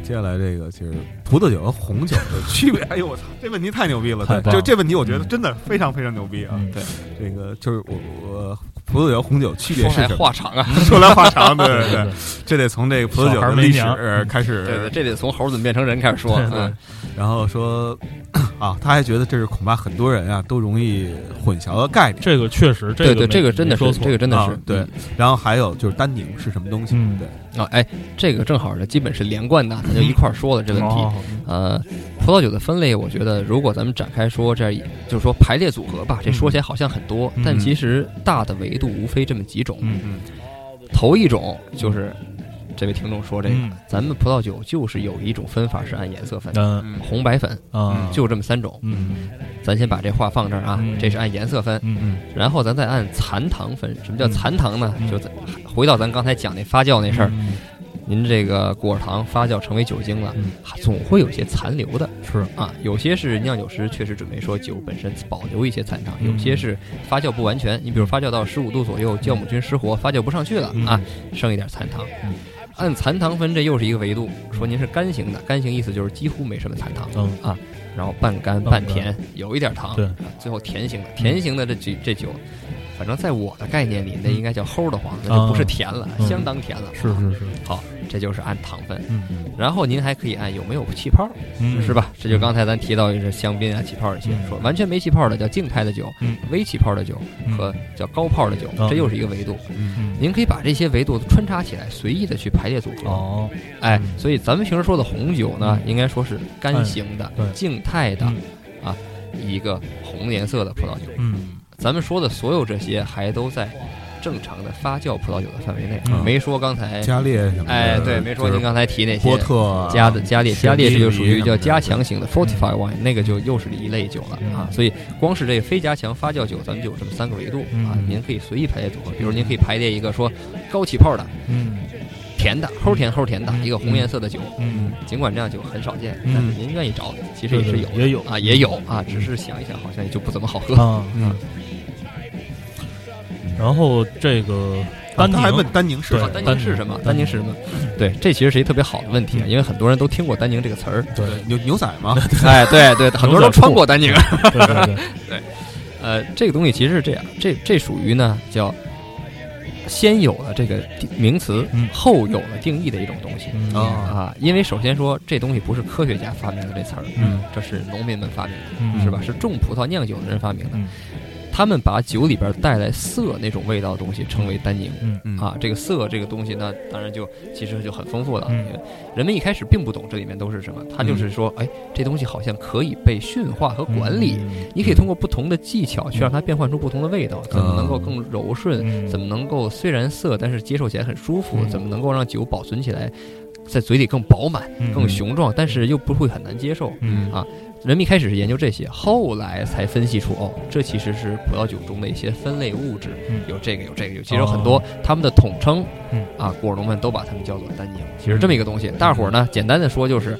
接下来这个其实葡萄酒和红酒的区别，哎呦我操，这问题太牛逼了！对，太就这问题，我觉得真的非常非常牛逼啊！嗯对，这个就是我我葡萄酒红酒区别是什么？话长啊，说来话长，对对对。对，这得从这个葡萄酒的历史开始，对对，这得从猴怎么变成人开始说。嗯，然后说 啊，他还觉得这是恐怕很多人啊都容易混淆的概念。这个确实，这对对，个这个真的是，这个真的是啊对，然后还有就是单宁是什么东西？嗯。对，啊，哎，这个正好呢基本是连贯的，咱就一块儿说了这问题。哦呃，葡萄酒的分类，我觉得如果咱们展开说，这样就是说排列组合吧，这说起来好。像很多，嗯但其实大的维度无非这么几种。嗯嗯。头一种就是这位听众说这个，嗯。咱们葡萄酒就是有一种分法是按颜色分，嗯嗯。红白粉啊，就这么三种。嗯。咱先把这话放这儿啊，嗯。这是按颜色分，嗯嗯。然后咱再按残糖分。什么叫嗯。残糖呢？嗯。就咱回到咱刚才讲那发酵那事儿，嗯您这个果糖发酵成为酒精了，嗯总会有些残留的。是啊，有些是酿酒师确实准备说酒本身保留一些残糖，嗯有些是发酵不完全。你比如发酵到十五度左右，酵母菌失活，发酵不上去了嗯啊，剩一点残糖嗯。按残糖分，这又是一个维度。说您是干型的，干型意思就是几乎没什么残糖，嗯然后半干半甜，有一点糖，对啊最后甜型的，甜型的这酒这酒。反正在我的概念里，那应该叫齁的慌，那就不是甜了，嗯。相当甜了。是是是，好，这就是按糖分。嗯。然后您还可以按有没有气泡，嗯。是？吧？这就刚才咱提到的是香槟啊、气泡这些，嗯。说完全没气泡的叫静态的酒，嗯。微气泡的酒嗯。和叫高泡的酒，嗯。这又是一个维度。嗯。嗯您可以把这些维度穿插起来，随意的去排列组合。哦。哎嗯，所以咱们平时说的红酒呢，应该说是干型的对、静态的啊一个红颜色的葡萄酒。嗯咱们说的所有这些，还都在正常的发酵葡萄酒的范围内，嗯没说刚才。加烈什么的？哎，对，没说您刚才提那些波特啊加的加烈，加烈这就属于叫加强型的 fortify wine，那个就又是一类酒了嗯啊。所以光是这个非加强发酵酒，咱们就有这么三个维度啊嗯。您可以随意排列组合，比如您可以排列一个说高起泡的、嗯甜的、齁甜齁甜的一个红颜色的酒，嗯，尽管这样酒很少见，嗯但是您愿意找，其实也是有也有啊，也有啊，只是想一想，好像也就不怎么好喝。啊。嗯，然后这个丹宁他还问丹宁是对什么？啊丹丹宁宁是什么？丹宁是什么？对，这其实是一特别好的问题啊，嗯因为很多人都听过丹宁这个词儿。对牛牛仔吗？哎，对对，很多人都穿过丹宁。对对对，呃，这个东西其实是这样，这这属于呢叫先有了这个名词，嗯后有了定义的一种东西。嗯啊啊，因为首先说这东西不是科学家发明的这词儿，嗯这是农民们发明的，嗯是吧？是种葡萄酿酒的人发明的。嗯他们把酒里边带来涩那种味道的东西称为单宁。嗯嗯啊，这个涩这个东西呢，当然就其实就很丰富了。嗯人们一开始并不懂这里面都是什么，他就是说，哎，这东西好像可以被驯化和管理。嗯你可以通过不同的技巧去让它变换出不同的味道，怎么能够更柔顺？嗯怎么能够虽然涩，但是接受起来很舒服？嗯怎么能够让酒保存起来，在嘴里更饱满、嗯更雄壮，但是又不会很难接受？嗯啊人们一开始是研究这些，后来才分析出，哦，这其实是葡萄酒中的一些分类物质，嗯。有这个有这个，有其实有很多他们的统称，嗯。啊，果农们都把它们叫做单宁。其实这么一个东西，大伙儿呢简单的说就是，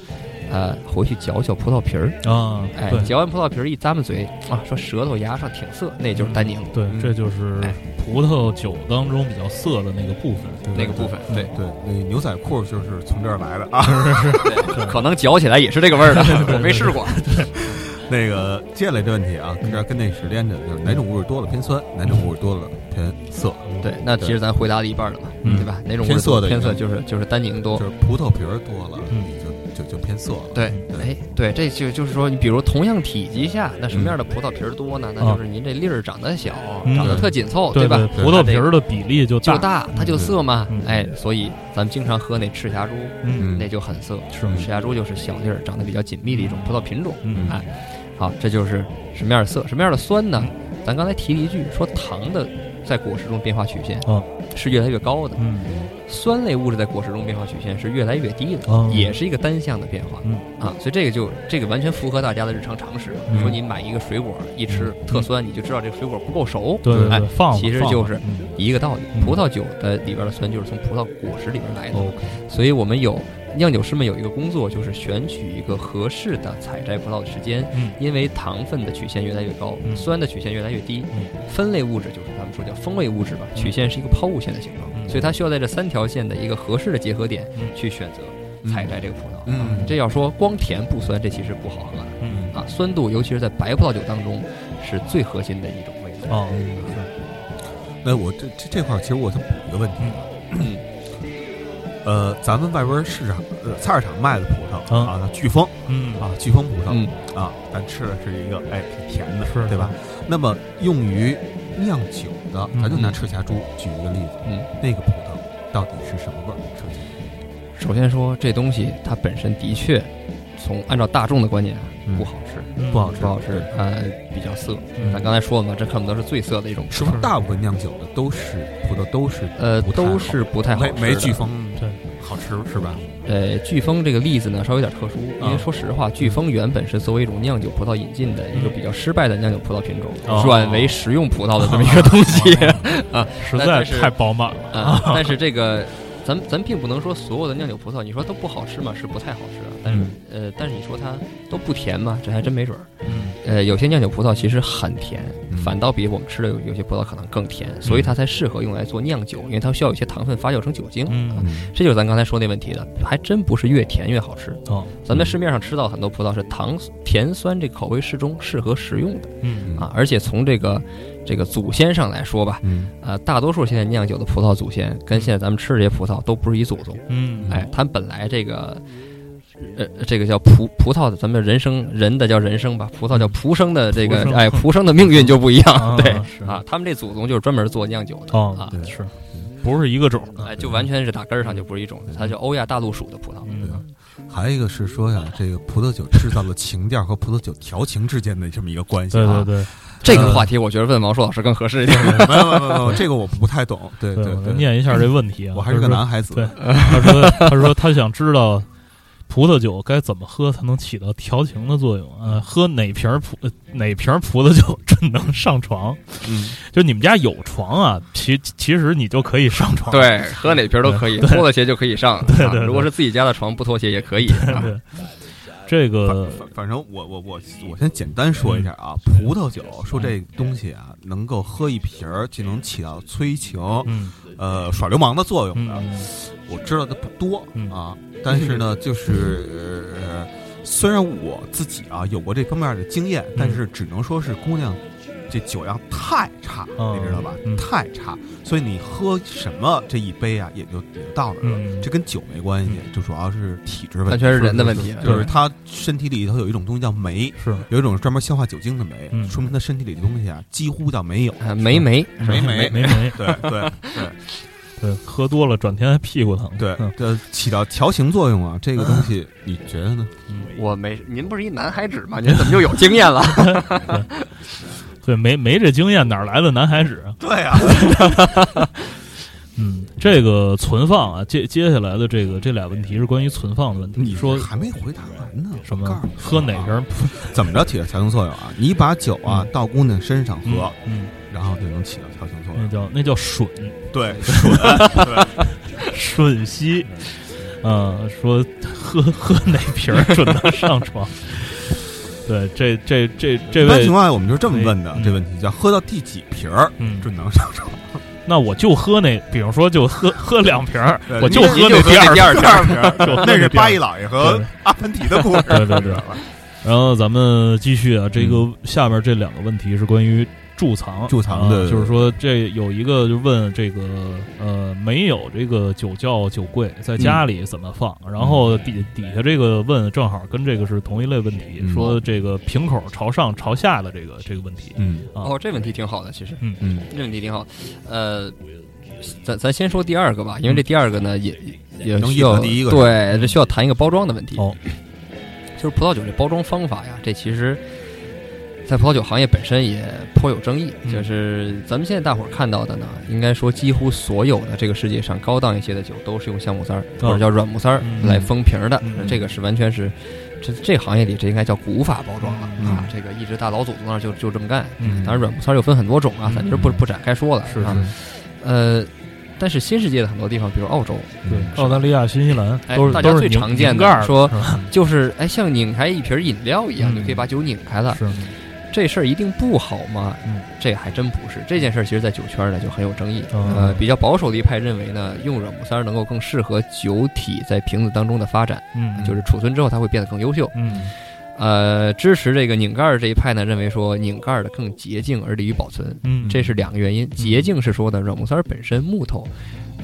呃，回去嚼嚼葡萄皮儿，啊，哎对，嚼完葡萄皮儿一咂巴嘴啊，说舌头牙上挺涩，那就是单宁对，嗯这就是哎葡萄酒当中比较涩的那个部分。那个部分，对，对，那牛仔裤就是从这儿来的啊。可能嚼起来也是这个味儿的，我没试过。那个接下来这问题啊，跟这跟那是连着的，就是哪种物质多了偏酸，哪种物质多了偏涩，对，那其实咱回答了一半了嘛，嗯对吧？哪种偏涩的偏涩就是就是单宁多就。是葡萄皮儿多了，就就就偏涩了。对，对哎，对，这就就是说，你比如同样体积下，那什么样的葡萄皮儿多呢？那就是您这粒儿长得小，嗯长得特紧凑，对吧？葡萄皮儿的比例就就大，它就涩嘛嗯。哎，所以咱们经常喝那赤霞珠，嗯那就很涩。是赤霞珠就是小粒儿、长得比较紧密的一种葡萄品种。嗯哎，好，这就是什么样的涩，什么样的酸呢？咱刚才提了一句，说糖的在果实中变化曲线哦是越来越高的，嗯酸类物质在果实中变化曲线是越来越低的，哦也是一个单向的变化。嗯啊，所以这个就这个完全符合大家的日常常识。嗯说你买一个水果一吃特酸，你就知道这个水果不够熟。哎对对对，放其实就是嗯一个道理。嗯葡萄酒的里边的酸就是从葡萄果实里边来的，所以我们有酿酒师们有一个工作，就是选取一个合适的采摘葡萄的时间，嗯。因为糖分的曲线越来越高，嗯。酸的曲线越来越低，嗯。分类物质就是咱们说叫风味物质吧，曲线是一个抛物线的形状，嗯。所以它需要在这三条线的一个合适的结合点嗯。去选择采摘这个葡萄。嗯。这要说光甜不酸，这其实不好喝的嗯。啊。酸度，尤其是在白葡萄酒当中，是最核心的一种味道。哦那我这这这块儿其实我想补一个问题，嗯 呃，咱们外边市场呃菜市场卖的葡萄嗯啊，那飓风嗯啊，飓风葡萄嗯啊，咱吃的是一个哎挺甜的，是对吧？那么用于酿酒的，咱就拿嗯赤霞珠举一个例子，嗯，那个葡萄到底是什么味儿？首先，首先说这东西它本身的确，从按照大众的观点嗯。不好吃，嗯。不好吃。不好吃，呃，比较涩。嗯。咱刚才说了嘛，这可不得是最涩的一种。葡萄，是不是大部分酿酒的都是葡萄都是呃，都是不太好没。没飓风对。好吃是吧？呃，飓风这个例子呢，稍微有点特殊，因为啊说实话，飓风原本是作为一种酿酒葡萄引进的一个比较失败的酿酒葡萄品种，哦。转为食用葡萄的这么一个东西。啊。实在是太饱满了。啊，但是这个，咱咱并不能说所有的酿酒葡萄，你说都不好吃嘛，是不太好吃啊。但是、呃，但是你说它都不甜嘛，这还真没准儿。嗯呃，有些酿酒葡萄其实很甜，嗯反倒比我们吃的有有些葡萄可能更甜，所以它才适合用来做酿酒，因为它需要有些糖分发酵成酒精。嗯啊这就是咱刚才说那问题的，还真不是越甜越好吃。哦咱们在市面上吃到很多葡萄是糖甜酸这口味适中，适合食用的嗯啊。而且从这个这个祖先上来说吧，嗯呃，大多数现在酿酒的葡萄祖先跟现在咱们吃的这些葡萄都不是一祖宗。嗯哎，它本来这个，呃，这个叫葡葡萄的，咱们人生人的叫人生吧，葡萄叫蒲生的这个哎，蒲生的命运就不一样，啊对是啊，他们这祖宗就是专门做酿酒的哦啊，对是不是一个种的哎，就完全是打根儿上就不是一种，它叫欧亚大陆属的葡萄。嗯还有一个是说呀，这个葡萄酒制造了情调和葡萄酒调情之间的这么一个关系啊。对对对这个话题我觉得问王硕老师更合适一点。没有没有没有，这个我不太懂。对对，念一下这问题啊，我还是个男孩子。对他说他说他想知道葡萄酒该怎么喝才能起到调情的作用啊？喝哪瓶葡呃哪瓶葡萄酒 真能上床？嗯，就你们家有床啊，其其实你就可以上床。对，喝哪瓶都可以，脱了鞋就可以上。对对对啊如果是自己家的床，不脱鞋也可以。啊对，这个反反反正我我我我先简单说一下啊，葡萄酒说这东西啊，能够喝一瓶儿就能起到催情、嗯。呃耍流氓的作用的，嗯。我知道的不多嗯啊。但是呢，就是呃，虽然我自己啊有过这方面的经验，但是只能说是姑娘这酒量太差，哦你知道吧嗯？太差，所以你喝什么这一杯啊，也就也就到那了。嗯这跟酒没关系，就主要是体质问题。完全是人的问题。就是他身体里头有一种东西叫酶，是有一种专门消化酒精的酶，嗯说明他身体里的东西啊几乎叫没有。啊，没没没没没没对 对对 对，喝多了转天还屁股疼。对起到调情作用啊，这个东西 你觉得呢？我没，您不是一男孩子吗？您怎么就有经验了？对，没没这经验，哪来的男孩子啊？对啊，嗯，这个存放啊，接接下来的这个这俩问题是关于存放的问题。你说还没回答完呢，什么？喝哪瓶儿？怎么着起到调情作用啊？你把酒啊倒姑娘身上喝，嗯，然后就能起到调情作用那。叫那叫吮对，吮，对，吮吸。嗯，说喝喝哪瓶儿准能上床？对，这这这这位一般情，况下我们就是这么问的嗯，这问题叫喝到第几瓶儿嗯，准能上床？那我就喝那，比如说就喝喝两瓶儿，对我就喝那第二第二瓶儿，瓶儿就喝那是第二八一老爷和阿凡提的故事。对对对。知道吧？然后咱们继续啊，这个下面这两个问题是关于贮藏，贮藏的啊就是说这有一个就问这个呃没有这个酒窖酒柜在家里怎么放？然后底底下这个问正好跟这个是同一类问题，嗯。说这个瓶口朝上朝下的这个这个问题嗯。啊哦，这问题挺好的，其实嗯。嗯。这问题挺好。呃，咱咱先说第二个吧，因为这第二个呢也也能需要第一个对，这需要谈一个包装的问题。哦，就是葡萄酒这包装方法呀，这其实，在葡萄酒行业本身也颇有争议。嗯就是咱们现在大伙儿看到的呢，应该说几乎所有的这个世界上高档一些的酒都是用橡木塞儿哦或者叫软木塞儿嗯来封瓶儿的嗯，这个是完全是。这这行业里，这应该叫古法包装了、嗯啊！这个一直大老祖宗那儿就就这么干。嗯当然，软木塞儿又分很多种啊，咱这不不展开说了。是啊，呃，但是新世界的很多地方，比如澳洲，对，澳大利亚、新西兰哎大家最常见的说就是哎，像拧开一瓶饮料一样，嗯你可以把酒拧开了。是这事儿一定不好吗？嗯这还真不是。这件事儿其实，在酒圈呢就很有争议。哦呃，比较保守的一派认为呢，用软木塞儿能够更适合酒体在瓶子当中的发展，嗯就是储存之后它会变得更优秀。嗯呃，支持这个拧盖儿这一派呢，认为说拧盖儿的更洁净而利于保存。嗯这是两个原因。洁净是说呢，软木塞儿本身木头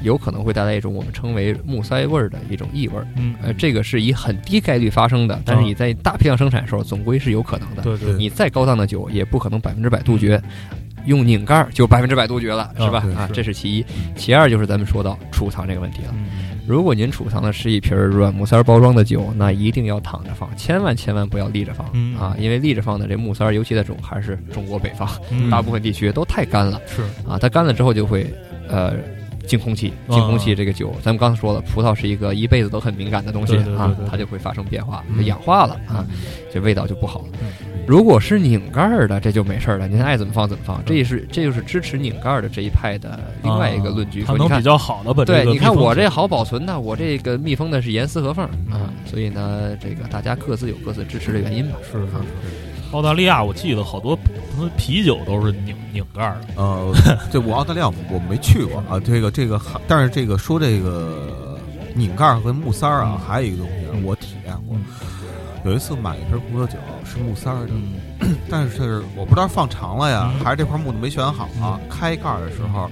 有可能会带来一种我们称为木塞味儿的一种异味儿。嗯呃，这个是以很低概率发生的，但是你在大批量生产的时候，总归是有可能的。对对你再高档的酒，也不可能百分之百杜绝。用拧盖儿就百分之百杜绝了，是吧？啊，这是其一。其二就是咱们说到储藏这个问题了。嗯如果您储藏的是一瓶儿软木塞儿包装的酒，那一定要躺着放，千万千万不要立着放、嗯啊！因为立着放的这木塞儿，尤其在中还是中国北方，嗯大部分地区都太干了是啊！它干了之后就会呃进空气，啊进空气这个酒，咱们刚才说了，葡萄是一个一辈子都很敏感的东西啊，它就会发生变化，嗯氧化了啊，这味道就不好。如果是拧盖儿的，这就没事儿了，您爱怎么放怎么放。这也是这就是支持拧盖儿的这一派的另外一个论据，说你看它能比较好的把这对，你看我这好保存呢，我这个密封的是严丝合缝啊，所以呢，这个大家各自有各自支持的原因吧。是是是。澳大利亚我记得好多啤酒都是拧拧盖儿的，呃，这我澳大利亚我我没去过啊，这个这个还，但是这个说这个拧盖儿和木塞儿啊，嗯。还有一个东西啊我体验过嗯。有一次买一瓶葡萄酒是木塞儿的，嗯。但是我不知道放长了呀，嗯。还是这块木头没选好啊。开盖儿的时候，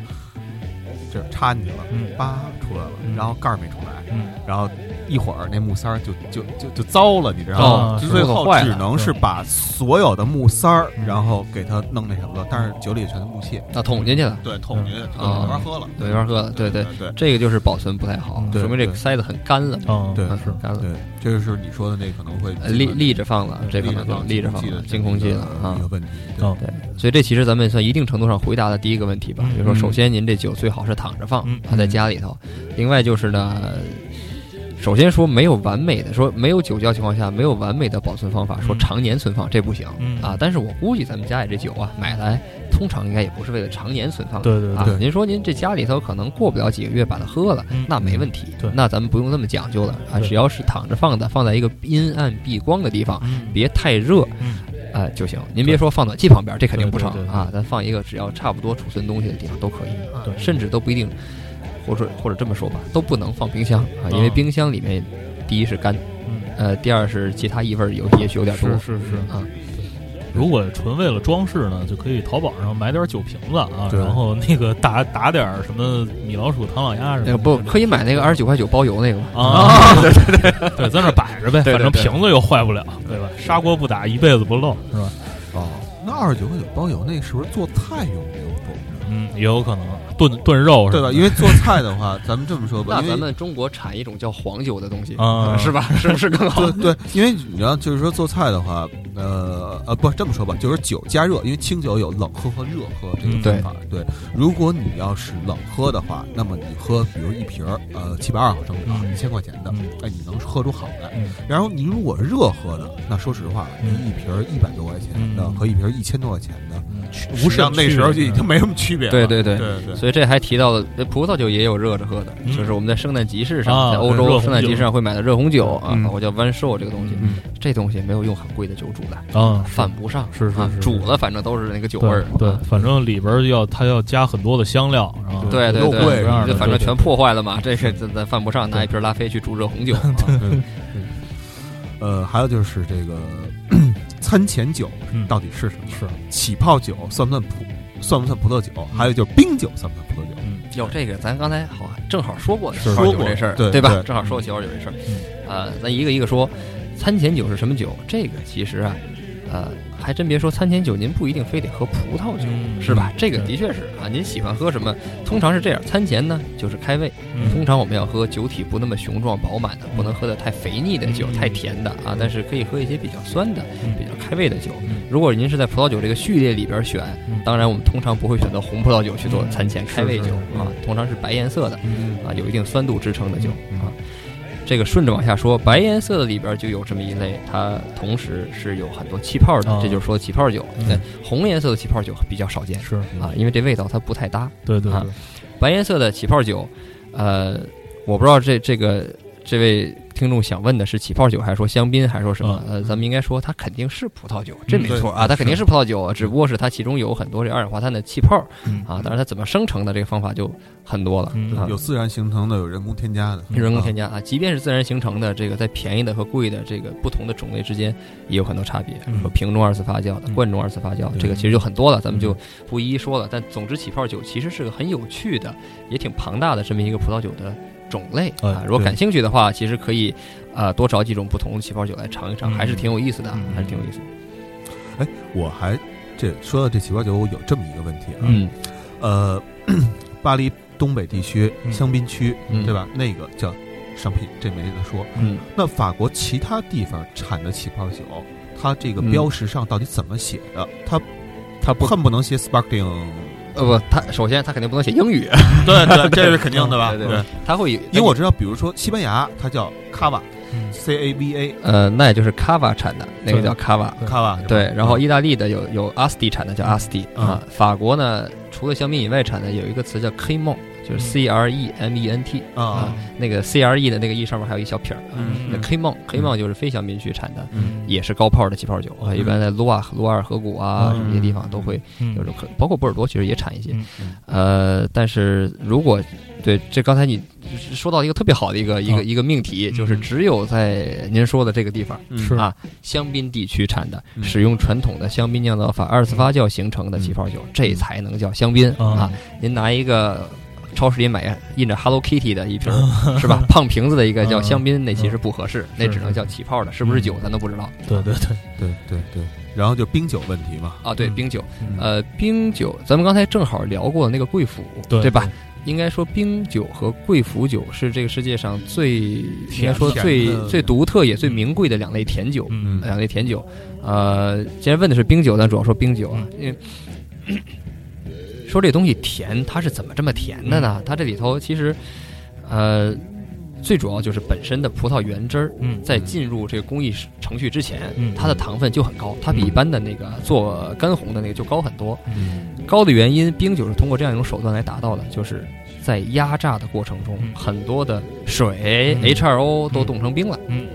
这插进去了，嗯。叭出来了嗯，然后盖儿没出来，嗯。然后一会儿那木塞儿就就就就糟了，你知道吗？哦就最后只能是把所有的木塞儿，嗯然后给它弄那什么了，但是酒里全是木屑，那捅进去了，对，捅进去就啊没法喝了，对，没法喝了。对对，对这个就是保存不太好嗯，说明这个塞子很干了，嗯对嗯是干了。对，这个是你说的那可能会呃立立着放了，这可能立着放了，进空气了啊。一个。问题。对。哦对，所以这其实咱们算一定程度上回答了第一个问题吧，嗯就是说，嗯。首先您这酒最好是躺着放嗯，它在家里头；另外就是呢，首先说没有完美的，说没有酒窖情况下没有完美的保存方法，说嗯常年存放这不行嗯啊。但是我估计咱们家里这酒啊，买来通常应该也不是为了常年存放的。对对对您说您这家里头可能过不了几个月把它喝了，嗯那没问题。对那咱们不用那么讲究了啊，只要是躺着放的，放在一个阴暗避光的地方，嗯别太热，嗯啊就行。您别说放暖气旁边，这肯定不成啊。咱放一个只要差不多储存东西的地方都可以啊对，甚至都不一定，或者或者这么说吧，都不能放冰箱啊，因为嗯冰箱里面第一是干，嗯呃，第二是其他异味儿有也许有点多是是是啊。如果纯为了装饰呢，就可以淘宝上买点酒瓶子啊，然后那个打打点什么米老鼠、唐老鸭什么的。那个不可以买那个二十九块九包邮那个吗？啊，对对对对，在那摆着呗，反正瓶子又坏不了，对吧？砂锅不打一辈子不漏，是吧？哦，那二十九块九包邮，那是不是做菜用的？嗯，也有可能炖炖肉对吧？因为做菜的话，咱们这么说吧，那咱们中国产一种叫黄酒的东西啊 是吧？是不是更好？对对，因为你知道，就是说做菜的话，呃呃，不这么说吧，就是酒加热，因为清酒有冷喝和热喝这个嗯分法。对，如果你要是冷喝的话，那么你喝比如一瓶儿呃七百二毫升的嗯一千块钱的嗯，哎，你能喝出好来。嗯然后你如果是热喝的，那说实话，一瓶一百多块钱的嗯和一瓶一千多块钱的，嗯，实际上那时候就已经没什么区别了。对对对对对。所以这还提到了，呃葡萄酒也有热着喝的，嗯。就是我们在圣诞集市上，啊在欧洲圣诞集市上会买的热红酒啊嗯，我叫 One Show 这个东西，嗯。这东西没有用很贵的酒煮的，啊，犯不上，是是是，啊煮了反正都是那个酒味儿，对，啊。反正里边儿要它要加很多的香料，对对对反正全破坏了嘛，这个咱咱犯不上，拿一瓶拉菲去煮热红酒，啊。呃，还有就是这个 餐前酒嗯。到底是什么？是。起泡酒算不算葡算不算葡萄酒？还有就是冰酒算不算葡萄酒？嗯有这个，咱刚才好正好说过说过酒这事儿，对吧？正好说过起泡酒这事儿嗯，呃，咱一个一个说。餐前酒是什么酒？这个其实啊，呃，还真别说，餐前酒您不一定非得喝葡萄酒，嗯是吧？这个的确是啊，您喜欢喝什么？通常是这样，餐前呢就是开胃，嗯通常我们要喝酒体不那么雄壮饱满的，不能喝的太肥腻的酒、嗯太甜的啊，但是可以喝一些比较酸的、嗯比较开胃的酒嗯。如果您是在葡萄酒这个序列里边选，嗯当然我们通常不会选择红葡萄酒去做餐前开胃酒啊，通常是白颜色的嗯啊，有一定酸度支撑的酒嗯啊。这个顺着往下说，白颜色的里边就有这么一类，它同时是有很多气泡的，哦这就是说起泡酒。嗯那红颜色的起泡酒比较少见是啊，因为这味道它不太搭。啊对对对，白颜色的起泡酒，呃，我不知道这这个这位听众想问的是起泡酒，还是说香槟，还是说什么？呃，咱们应该说它肯定是葡萄酒，这没错啊，它肯定是葡萄酒，只不过是它其中有很多这二氧化碳的气泡嗯啊，当然它怎么生成的这个方法就很多了有。自然形成的，有人工添加的。人工添加啊，即便是自然形成的，这个在便宜的和贵的这个不同的种类之间也有很多差别。嗯说瓶中二次发酵的、嗯罐中二次发酵这个其实就很多了，咱们就嗯不一一说了。但总之，起泡酒其实是个很有趣的，也挺庞大的这么一个葡萄酒的种类哎啊。如果感兴趣的话，其实可以啊多找几种不同的气泡酒来尝一尝，嗯还是挺有意思的还是挺有意思的。哎，我还这说到这起泡酒，我有这么一个问题啊，嗯呃，巴黎东北地区嗯香槟区，嗯对吧？那个叫商品，这没得说。嗯，那法国其他地方产的起泡酒，它这个嗯标识上到底怎么写的？它它不恨不能写 sparkling，呃不，他首先他肯定不能写英语，对对，这是肯定的吧？对对，他会有因为我知道，比如说西班牙，它叫 cava，嗯。C A V A 呃，那也就是 Cava 产的那个叫 Cava。cava 对，然后意大利的有有阿斯蒂产的叫阿斯蒂嗯。啊，法国呢除了香槟以外产的有一个词叫 Cremant，就是 C R E M E N T 啊，那个 C R E 的那个 E 上面还有一小撇儿啊，嗯那 Cremant Cremant 就是非香槟区产的，嗯。也是高泡的起泡酒啊，一般在卢瓦卢瓦尔河谷啊嗯这些地方都会嗯。有包括波尔多其实也产一些呃，但是如果对这刚才你说到一个特别好的一个一个啊一个命题，就是嗯。只有在您说的这个地方。啊，香槟地区产的，嗯。使用传统的香槟酿造法二次发酵形成的起泡酒，这才能叫香槟啊啊！您拿一个超市里买印着 Hello Kitty 的一瓶是吧？胖瓶子的一个叫香槟，那其实不合适，那只能叫起泡的，是不是酒咱都不知道。对对对，对对对，然后就冰酒问题嘛，啊。对，嗯。冰酒，嗯。呃，冰酒，咱们刚才正好聊过那个贵腐，对对吧？？应该说，冰酒和贵腐酒是这个世界上最应该说最最独特也最名贵的两类甜酒。嗯。两类甜酒，呃，既然问的是冰酒，咱主要说冰酒啊，因为说这东西甜，它是怎么这么甜的呢？它这里头其实，呃，最主要就是本身的葡萄原汁儿，嗯在进入这个工艺程序之前，嗯它的糖分就很高，它比一般的那个做干红的那个就高很多。嗯高的原因，冰酒是通过这样一种手段来达到的，就是在压榨的过程中，嗯很多的水、嗯 H2O 都冻成冰了。嗯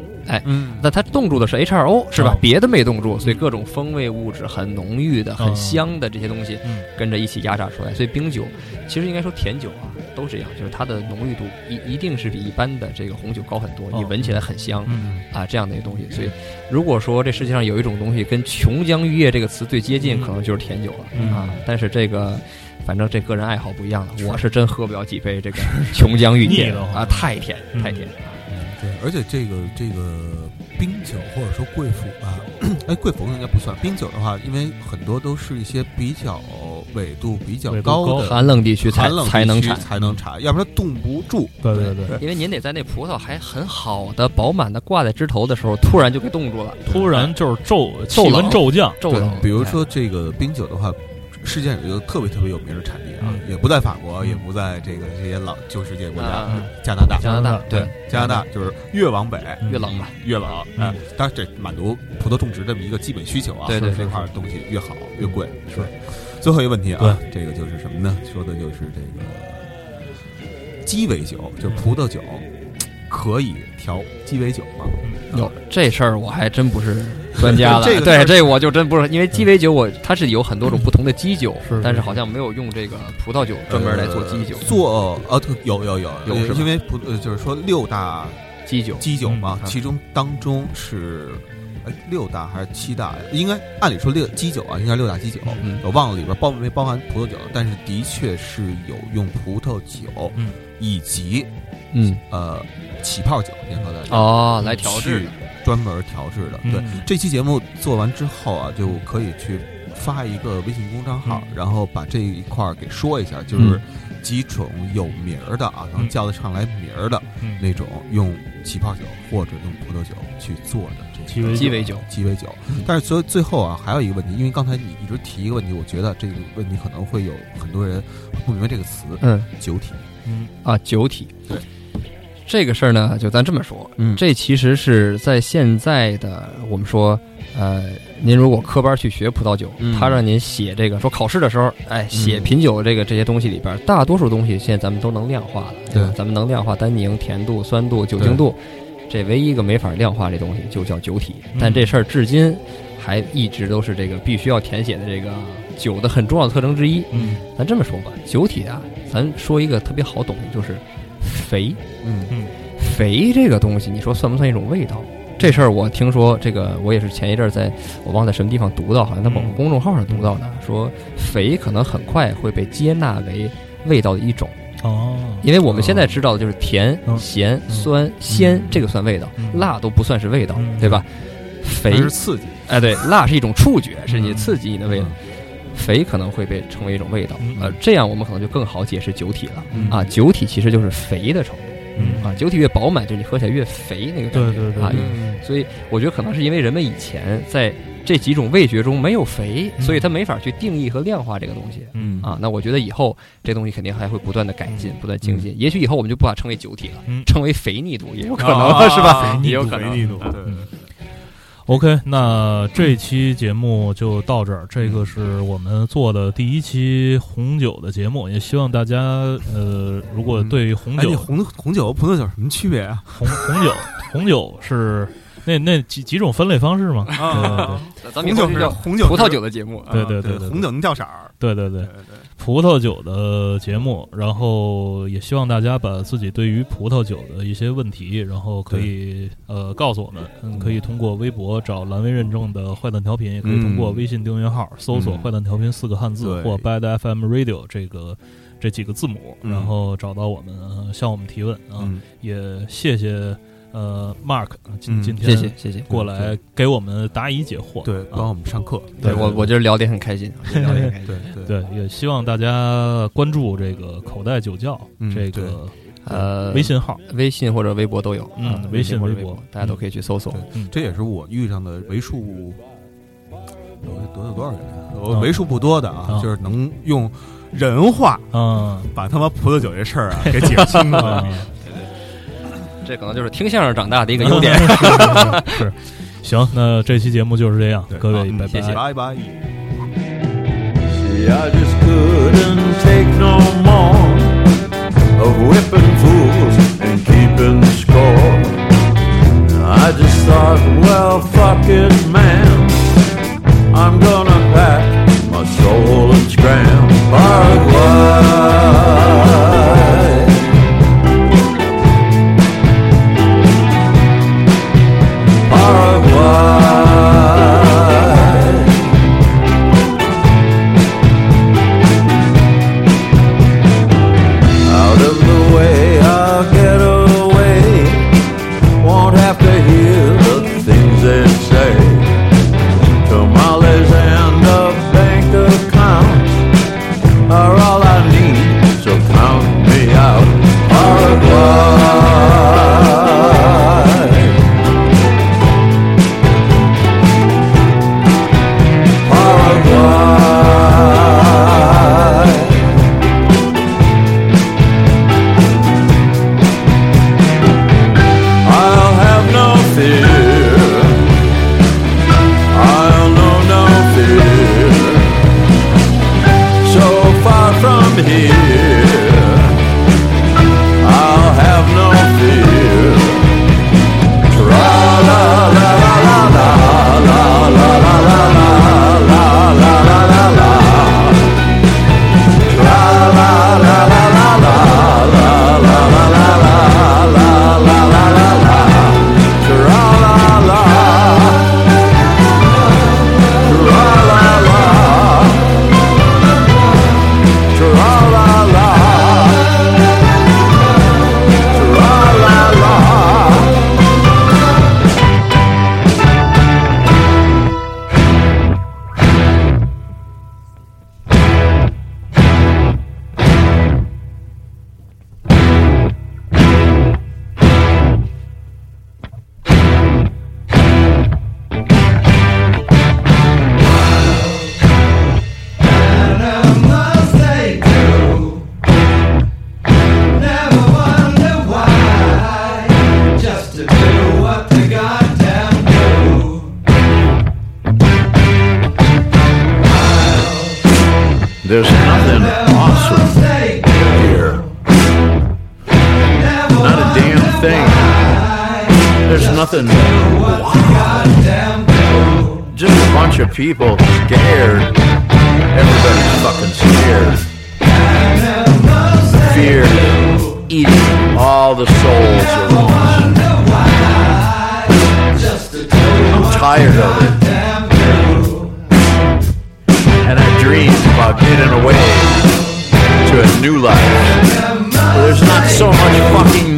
嗯那它冻住的是 H2O 是吧哦？别的没冻住，所以各种风味物质很浓郁的、很哦香的这些东西嗯跟着一起压榨出来。所以冰酒其实应该说甜酒啊都这样，就是它的浓郁度一一定是比一般的这个红酒高很多，哦你闻起来很香嗯啊这样的一个东西。所以如果说这世界上有一种东西跟琼浆玉液这个词最接近，嗯可能就是甜酒了嗯啊。但是这个。反正这个人爱好不一样了，我是真喝不了几杯这个琼浆玉液 啊，太甜嗯太甜。对，而且这个这个冰酒或者说贵腐吧，哎，贵腐应该不算冰酒的话，因为很多都是一些比较纬度比较高高的寒冷地区才冷才能产，才能产，要不然冻不住。对对对，因为您得在那葡萄还很好的、饱满的挂在枝头的时候，突然就给冻住了，突然就是骤气骤冷温骤降，骤冷。，比如说这个冰酒的话，世界上有一个特别特别有名的产地啊，嗯。也不在法国，嗯。也不在这个这些老旧世界国家，啊加拿大。加拿大对。加拿大就是越往北嗯。越冷吧，越冷，嗯。哎，当然这满足葡萄种植这么一个基本需求啊，对对这块东西越好越贵。是。最后一个问题啊，这个就是什么呢？说的就是这个鸡尾酒，就是葡萄酒，可以调鸡尾酒吗？有这事儿我还真不是专家了。这个对儿这我就真不是，因为鸡尾酒我它是有很多种不同的基酒是，但是好像没有用这个葡萄酒专门来做基酒。做呃有有有有因为葡呃就是说六大基酒，基酒嘛，嗯其中当中是。哎，六大还是七大呀？应该按理说六基酒啊，应该是六大基酒。嗯我忘了里边包没包含葡萄酒，但是的确是有用葡萄酒，嗯以及嗯，呃起泡酒联合的哦，来调制，专门调制的。对，嗯这期节目做完之后啊，就可以去发一个微信公众号，然后把这一块儿给说一下，就是几种有名儿的啊，能叫得上来名儿的嗯。那种用起泡酒或者用葡萄酒去做的这鸡尾鸡尾酒，鸡尾酒。但是最最后啊，还有一个问题，因为刚才你一直提一个问题，我觉得这个问题可能会有很多人不明白这个词嗯“酒。体嗯。啊，酒体，对。这个事儿呢，就咱这么说，嗯。这其实是在现在的我们说，呃，您如果科班去学葡萄酒，嗯。他让您写这个说考试的时候，哎，写品酒这个这些东西里边，大多数东西现在咱们都能量化了，对。吧？咱们能量化单宁、甜度、酸度、酒精度，这唯一一个没法量化这东西就叫酒体。嗯。但这事儿至今还一直都是这个必须要填写的这个酒的很重要的特征之一。嗯。咱这么说吧，酒体啊，咱说一个特别好懂的，就是肥。”。嗯嗯肥这个东西，你说算不算一种味道？这事儿我听说，这个我也是前一阵儿在我忘在什么地方读到，好像在某个嗯公众号上读到的，说肥可能很快会被接纳为味道的一种，哦，因为我们现在知道的就是甜、嗯咸、嗯酸、鲜嗯，这个算味道，嗯辣都不算是味道，嗯对吧？肥，是刺激，哎，对，辣是一种触觉，是你嗯刺激你的味道。肥可能会被称为一种味道，嗯呃，这样我们可能就更好解释酒体了。嗯啊，酒体其实就是肥的程度嗯啊，酒体越饱满，就是你喝起来越肥那个感觉。啊对对对对，嗯所以我觉得可能是因为人们以前在这几种味觉中没有肥，嗯所以他没法去定义和量化这个东西嗯啊。那我觉得以后这东西肯定还会不断的改进，不断精进。也许以后我们就不把它称为酒体了，嗯称为肥腻度也有可能，啊是吧？肥腻也有可能。度肥腻度啊对嗯 OK，那这期节目就到这儿。这个是我们做的第一期红酒的节目，也希望大家呃，如果对红哎，酒、你红红酒和葡萄酒有什么区别啊？红红酒红酒是那那几几种分类方式吗？啊，咱们以红酒是叫红酒葡萄酒的节目啊。对对对红酒能掉色儿，对对对。对，葡萄酒的节目，然后也希望大家把自己对于葡萄酒的一些问题，然后可以呃告诉我们，嗯，可以通过微博找蓝微认证的坏蛋调频，也可以通过微信订阅号搜索嗯“坏蛋调频”四个汉字对。或 “bad FM Radio” 这个这几个字母，嗯。然后找到我们，呃向我们提问啊。嗯，也谢谢呃 Mark 今天谢谢谢谢。过来给我们答疑解惑，对，帮啊我们上课，对我我今儿聊得很开心，聊得很开心。对对，对，也希望大家关注这个口袋酒窖、嗯这个呃，微信号。微信或者微博都有，嗯啊微信或者微博大家都可以去搜索。嗯，这也是我遇上的为数得得有多少人啊？我啊为数不多的啊，啊就是能用人话嗯把他妈葡萄酒这事儿啊给解清了。啊，这可能就是听相声长大的一个优点。是，行，那这期节目就是这样对，各位谢谢拜。拜拜。See, I just couldn't take no more of whipping fools and keeping score. I just thought, well, fuck it, man. I'm gonna pack my soul and scram Paraguay.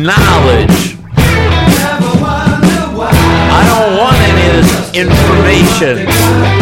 Knowledge. I don't want any of this information.